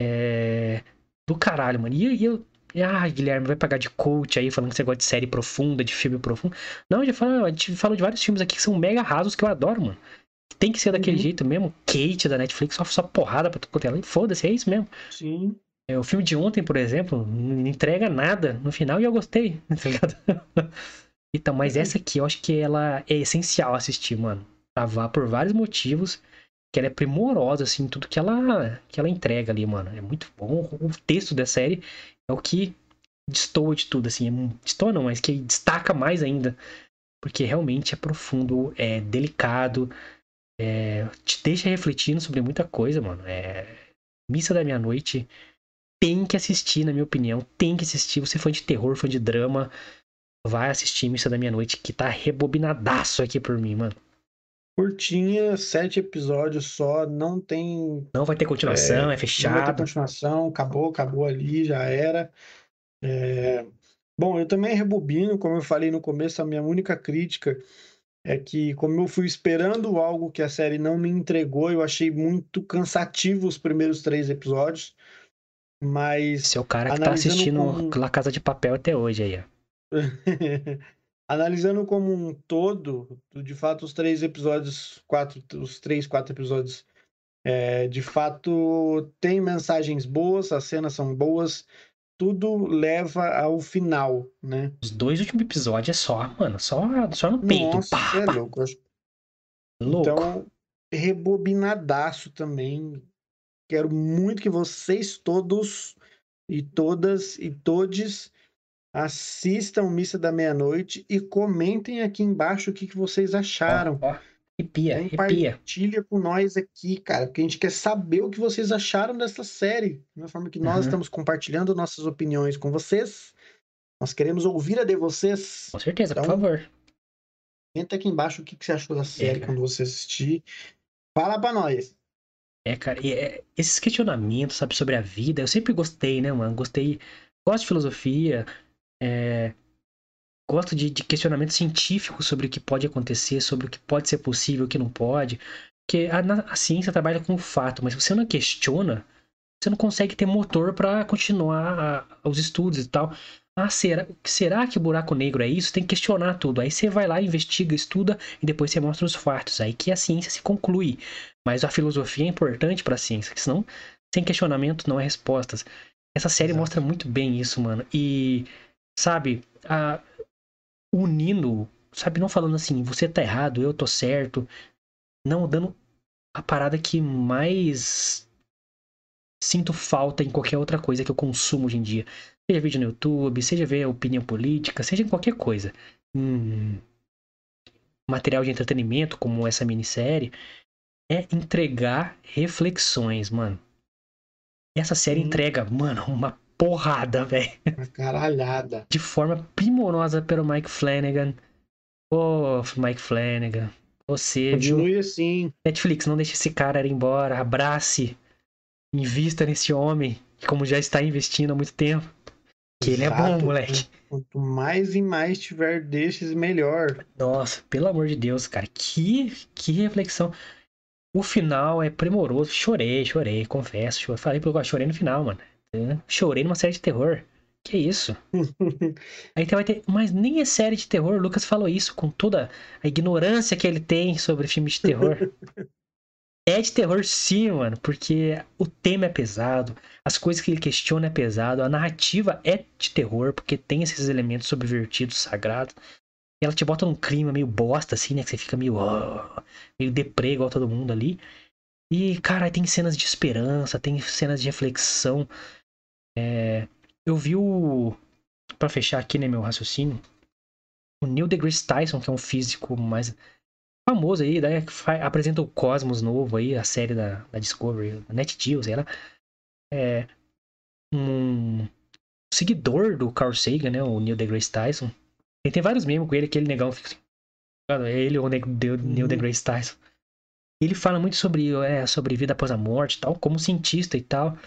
É... Do caralho, mano. E, e eu. Ah, Guilherme, vai pagar de coach aí, falando que você gosta de série profunda, de filme profundo. Não, a gente, fala, a gente falou de vários filmes aqui que são mega rasos que eu adoro, mano. Tem que ser daquele Uhum. jeito mesmo. Kate da Netflix, só, só porrada pra tu quanto é. Foda-se, é isso mesmo. Sim. É, o filme de ontem, por exemplo, não entrega nada no final e eu gostei, tá ligado? então, mas Uhum. essa aqui eu acho que ela é essencial assistir, mano. Pra vá- por vários motivos. Que ela é primorosa, assim, tudo que ela, que ela entrega ali, mano. É muito bom. O texto da série é o que destoa de tudo, assim. É, destoa não, mas que destaca mais ainda. Porque realmente é profundo, é delicado, é, te deixa refletindo sobre muita coisa, mano. É, Missa da Meia-Noite tem que assistir, na minha opinião. Tem que assistir. Você é fã de terror, fã de drama, vai assistir Missa da Meia-Noite, que tá rebobinadaço aqui por mim, mano. Curtinha, sete episódios só, não tem Não vai ter continuação, é, Não vai ter fechado. continuação, acabou, acabou ali, já era. É, Bom, eu também rebobino, como eu falei no começo, a minha única crítica é que, como eu fui esperando algo que a série não me entregou, eu achei muito cansativo os primeiros três episódios. Mas é o cara que tá assistindo como- La Casa de Papel até hoje aí, ó. Analisando como um todo, de fato, os três episódios, quatro, os três, quatro episódios, é, de fato, tem mensagens boas, as cenas são boas, tudo leva ao final, né? Os dois últimos episódios é só, mano, só, só no peito. Nossa, pá, é pá, louco. louco. Então, rebobinadaço também. Quero muito que vocês todos e todas e todes assistam Missa da Meia-Noite e comentem aqui embaixo o que, que vocês acharam. Ó, ó, arrepia. Compartilha com nós aqui, cara, porque a gente quer saber o que vocês acharam dessa série. Da forma que nós Uhum. estamos compartilhando nossas opiniões com vocês, nós queremos ouvir a de vocês. Com certeza, por Então, favor. Comenta aqui embaixo o que, que você achou da série cara. quando você assistir. Fala pra nós. É, cara, e é- esses questionamentos, sabe, sobre a vida, eu sempre gostei, né, mano? Gostei, gosto de filosofia, é, gosto de, de questionamento científico sobre o que pode acontecer, sobre o que pode ser possível, o que não pode. Porque a, a ciência trabalha com o fato, mas se você não questiona, você não consegue ter motor pra continuar a- os estudos e tal. Ah, será, será que o buraco negro é isso? Tem que questionar tudo. Aí você vai lá, investiga, estuda e depois você mostra os fatos. Aí que a ciência se conclui. Mas a filosofia é importante pra ciência, que senão, sem questionamento, não é respostas. Essa série Exato. mostra muito bem isso, mano. E, sabe, a, unindo, sabe, não falando assim, você tá errado, eu tô certo. Não dando a parada que mais sinto falta em qualquer outra coisa que eu consumo hoje em dia. Seja vídeo no YouTube, seja ver opinião política, seja em qualquer coisa. Hum, material de entretenimento, como essa minissérie, é entregar reflexões, mano. Essa série entrega, mano, uma porrada, velho. Uma caralhada. De forma primorosa pelo Mike Flanagan. Ô, Mike Flanagan. Você, viu? Continue assim. Netflix, não deixe esse cara ir embora. Abrace. Invista nesse homem, que como já está investindo há muito tempo. Que ele é bom, moleque. Quanto mais e mais tiver desses, melhor. Nossa, pelo amor de Deus, cara. Que, que reflexão. O final é primoroso. Chorei, chorei, confesso. Chorei. Falei porque eu chorei no final, mano. Chorei numa série de terror. Que isso? Aí vai ter. Mas nem é série de terror. O Lucas falou isso com toda a ignorância que ele tem sobre filmes de terror. é de terror sim, mano, porque o tema é pesado, as coisas que ele questiona é pesado, a narrativa é de terror, porque tem esses elementos subvertidos, sagrados. E ela te bota num clima meio bosta, assim, né? Que você fica meio. Oh, meio deprê, igual todo mundo ali. E, cara, tem cenas de esperança, tem cenas de reflexão. É, eu vi o. Pra fechar aqui, né, meu raciocínio. O Neil deGrasse Tyson, que é um físico mais famoso aí, daí apresenta o Cosmos novo aí, a série da, da Discovery, da NetGeo, sei lá. É. Um seguidor do Carl Sagan, né, o Neil deGrasse Tyson. Ele tem vários memes com ele, aquele negão fica. É ele ou o Neil uhum. deGrasse Tyson. Ele fala muito sobre, é, sobre vida após a morte tal, como cientista e tal.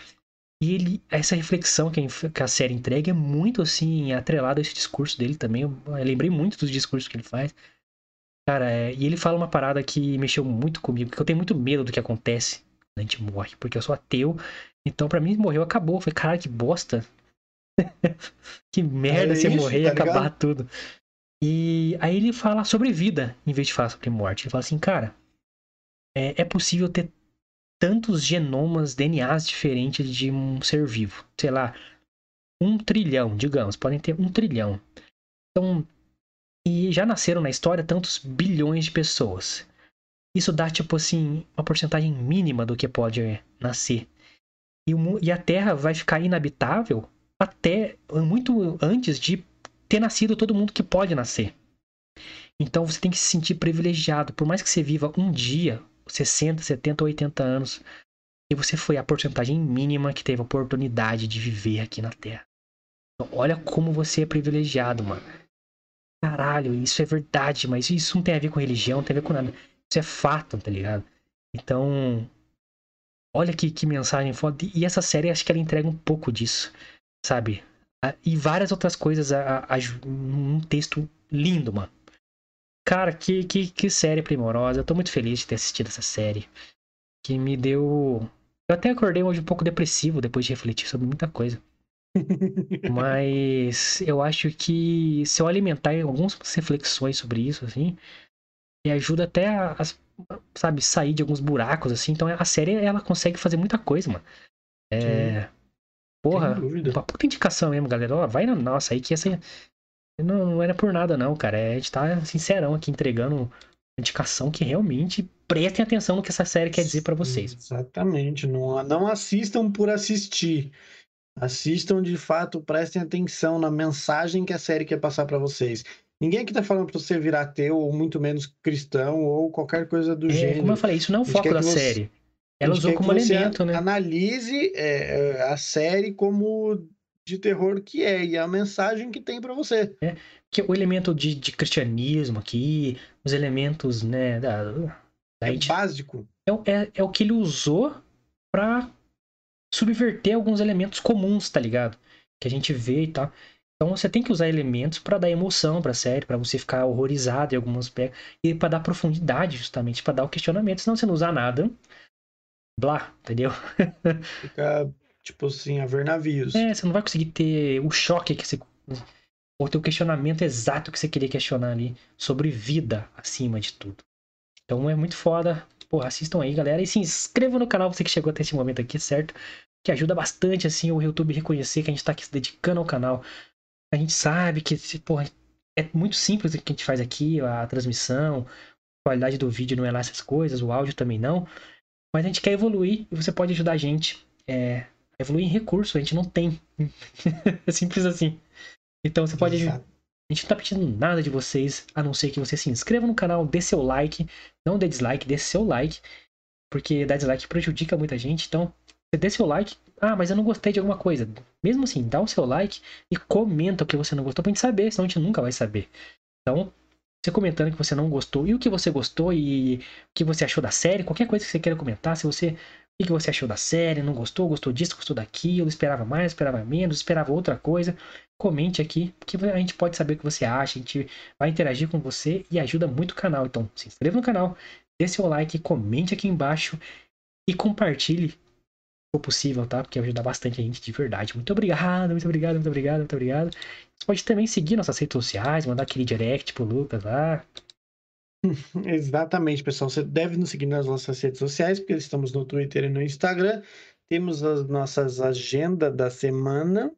E ele, essa reflexão que a série entrega é muito, assim, atrelada a esse discurso dele também. Eu, eu lembrei muito dos discursos que ele faz. Cara, é, e ele fala uma parada que mexeu muito comigo, que eu tenho muito medo do que acontece quando a gente morre, porque eu sou ateu. Então, para mim, morreu, acabou. Foi, caralho, que bosta. que merda é isso, morrer tá e acabar ligado? tudo. E aí ele fala sobre vida, em vez de falar sobre morte. Ele fala assim, cara, é, é possível ter tantos genomas, DNAs diferentes de um ser vivo. Sei lá, um trilhão, digamos, podem ter um trilhão. Então, e já nasceram na história tantos bilhões de pessoas. Isso dá, tipo assim, uma porcentagem mínima do que pode nascer. E, o, e a Terra vai ficar inabitável até muito antes de ter nascido todo mundo que pode nascer. Então você tem que se sentir privilegiado. Por mais que você viva um dia 60, 70, 80 anos. E você foi a porcentagem mínima que teve a oportunidade de viver aqui na Terra. Então, olha como você é privilegiado, mano. Caralho, isso é verdade, mas isso não tem a ver com religião, não tem a ver com nada. Isso é fato, tá ligado? Então, olha que, que mensagem foda. E essa série, acho que ela entrega um pouco disso, sabe? E várias outras coisas a, a, a, num texto lindo, mano. Cara, que, que, que série primorosa. Eu tô muito feliz de ter assistido essa série. Que me deu. Eu até acordei hoje um pouco depressivo depois de refletir sobre muita coisa. Mas eu acho que se eu alimentar algumas reflexões sobre isso, assim, me ajuda até a, a, sabe, sair de alguns buracos, assim. Então a série, ela consegue fazer muita coisa, mano. É. Sim. Porra, uma puta indicação mesmo, galera. Ó, vai na nossa aí que essa, não, não era por nada, não, cara. É, a gente tá sincerão aqui entregando indicação que realmente prestem atenção no que essa série quer dizer para vocês. Exatamente. Não, não assistam por assistir. Assistam de fato, prestem atenção na mensagem que a série quer passar para vocês. Ninguém aqui tá falando pra você virar ateu, ou muito menos cristão, ou qualquer coisa do é, gênero. Como eu falei, isso não é o foco da você, série. Ela usou como elemento, né? Analise é, a série como de terror que é e a mensagem que tem para você. É, que o elemento de, de, cristianismo aqui, os elementos, né, da, da é básico. É, é, é, o que ele usou para subverter alguns elementos comuns, tá ligado? Que a gente vê e tal. Então você tem que usar elementos para dar emoção para a série, para você ficar horrorizado em alguns aspectos e para dar profundidade, justamente para dar o questionamento. Senão você não usar nada, blá, entendeu? Fica Tipo assim, a ver navios. É, você não vai conseguir ter o choque que você. Ou ter o questionamento exato que você queria questionar ali sobre vida acima de tudo. Então é muito foda. Pô, assistam aí, galera. E se inscrevam no canal, você que chegou até esse momento aqui, certo? Que ajuda bastante, assim, o YouTube reconhecer que a gente tá aqui se dedicando ao canal. A gente sabe que, porra, é muito simples o que a gente faz aqui, a transmissão, a qualidade do vídeo não é lá essas coisas, o áudio também não. Mas a gente quer evoluir e você pode ajudar a gente é, evoluir em recurso, a gente não tem. é simples assim. Então você pode. Exato. A gente não tá pedindo nada de vocês, a não ser que você se inscreva no canal, dê seu like, não dê dislike, dê seu like, porque dar dislike prejudica muita gente. Então, você dê seu like. Ah, mas eu não gostei de alguma coisa. Mesmo assim, dá o seu like e comenta o que você não gostou pra gente saber, senão a gente nunca vai saber. Então, você comentando que você não gostou e o que você gostou e o que você achou da série, qualquer coisa que você queira comentar, se você o que você achou da série? Não gostou? Gostou disso? Gostou daquilo? Esperava mais? Esperava menos? Esperava outra coisa? Comente aqui, que a gente pode saber o que você acha. A gente vai interagir com você e ajuda muito o canal. Então, se inscreva no canal, dê seu like, comente aqui embaixo e compartilhe for possível, tá? Porque ajuda bastante a gente de verdade. Muito obrigado, muito obrigado, muito obrigado, muito obrigado. Você pode também seguir nossas redes sociais, mandar aquele direct pro Lucas lá. Exatamente, pessoal. Você deve nos seguir nas nossas redes sociais, porque estamos no Twitter e no Instagram. Temos as nossas agendas da semana.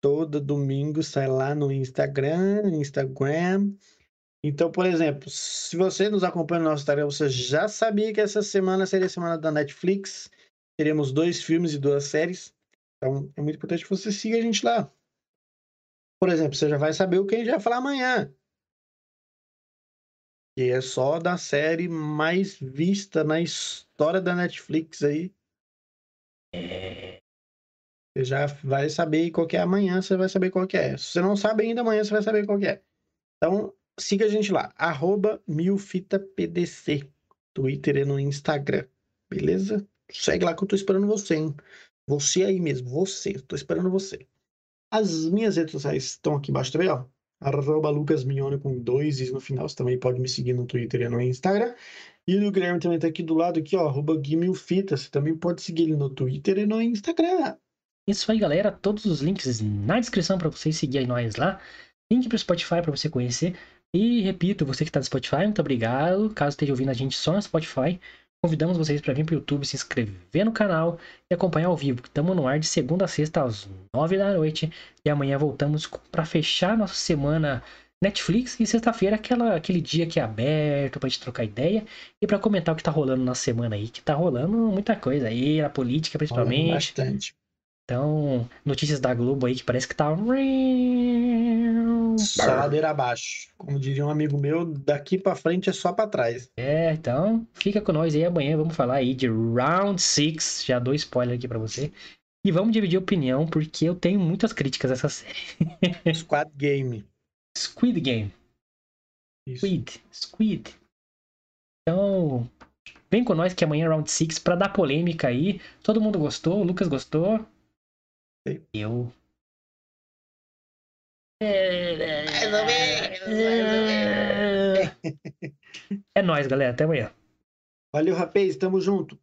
Todo domingo sai lá no Instagram, Instagram. Então, por exemplo, se você nos acompanha no nosso Instagram, você já sabia que essa semana seria a semana da Netflix. Teremos dois filmes e duas séries. Então, é muito importante que você siga a gente lá. Por exemplo, você já vai saber o que a gente vai falar amanhã. Que é só da série mais vista na história da Netflix aí. Você já vai saber qual é amanhã, você vai saber qual é. Se você não sabe ainda, amanhã você vai saber qual é. Então, siga a gente lá, arroba milfitapdc, Twitter e no Instagram, beleza? Segue lá que eu tô esperando você, hein? Você aí mesmo, você, tô esperando você. As minhas redes sociais estão aqui embaixo também, ó. Arroba lucasmione com dois is no final. Você também pode me seguir no Twitter e no Instagram. E o Guilherme também tá aqui do lado, aqui, ó, arroba Guimilfita. Você também pode seguir ele no Twitter e no Instagram. Isso aí, galera. Todos os links na descrição para vocês seguirem nós lá. Link pro Spotify para você conhecer. E repito, você que está no Spotify, muito obrigado. Caso esteja ouvindo a gente só no Spotify, convidamos vocês para vir para o YouTube, se inscrever no canal e acompanhar ao vivo. Estamos no ar de segunda a sexta às nove da noite. E amanhã voltamos para fechar nossa semana Netflix e sexta-feira aquele dia que é aberto pra gente trocar ideia e para comentar o que tá rolando na semana aí, que tá rolando muita coisa aí, na política principalmente. Bastante. Então, notícias da Globo aí que parece que tá. Só ladeira abaixo. Como diria um amigo meu, daqui pra frente é só pra trás. É, então fica com nós aí amanhã. Vamos falar aí de Round 6. Já dou spoiler aqui pra você. E vamos dividir opinião, porque eu tenho muitas críticas a essa série. Squad Game. Squid Game. Isso. Squid. Squid. Então, vem com nós que amanhã é Round 6 pra dar polêmica aí. Todo mundo gostou, o Lucas gostou. Eu. Mais ou menos, É nóis, galera. Até amanhã. Valeu, rapaz. Tamo junto.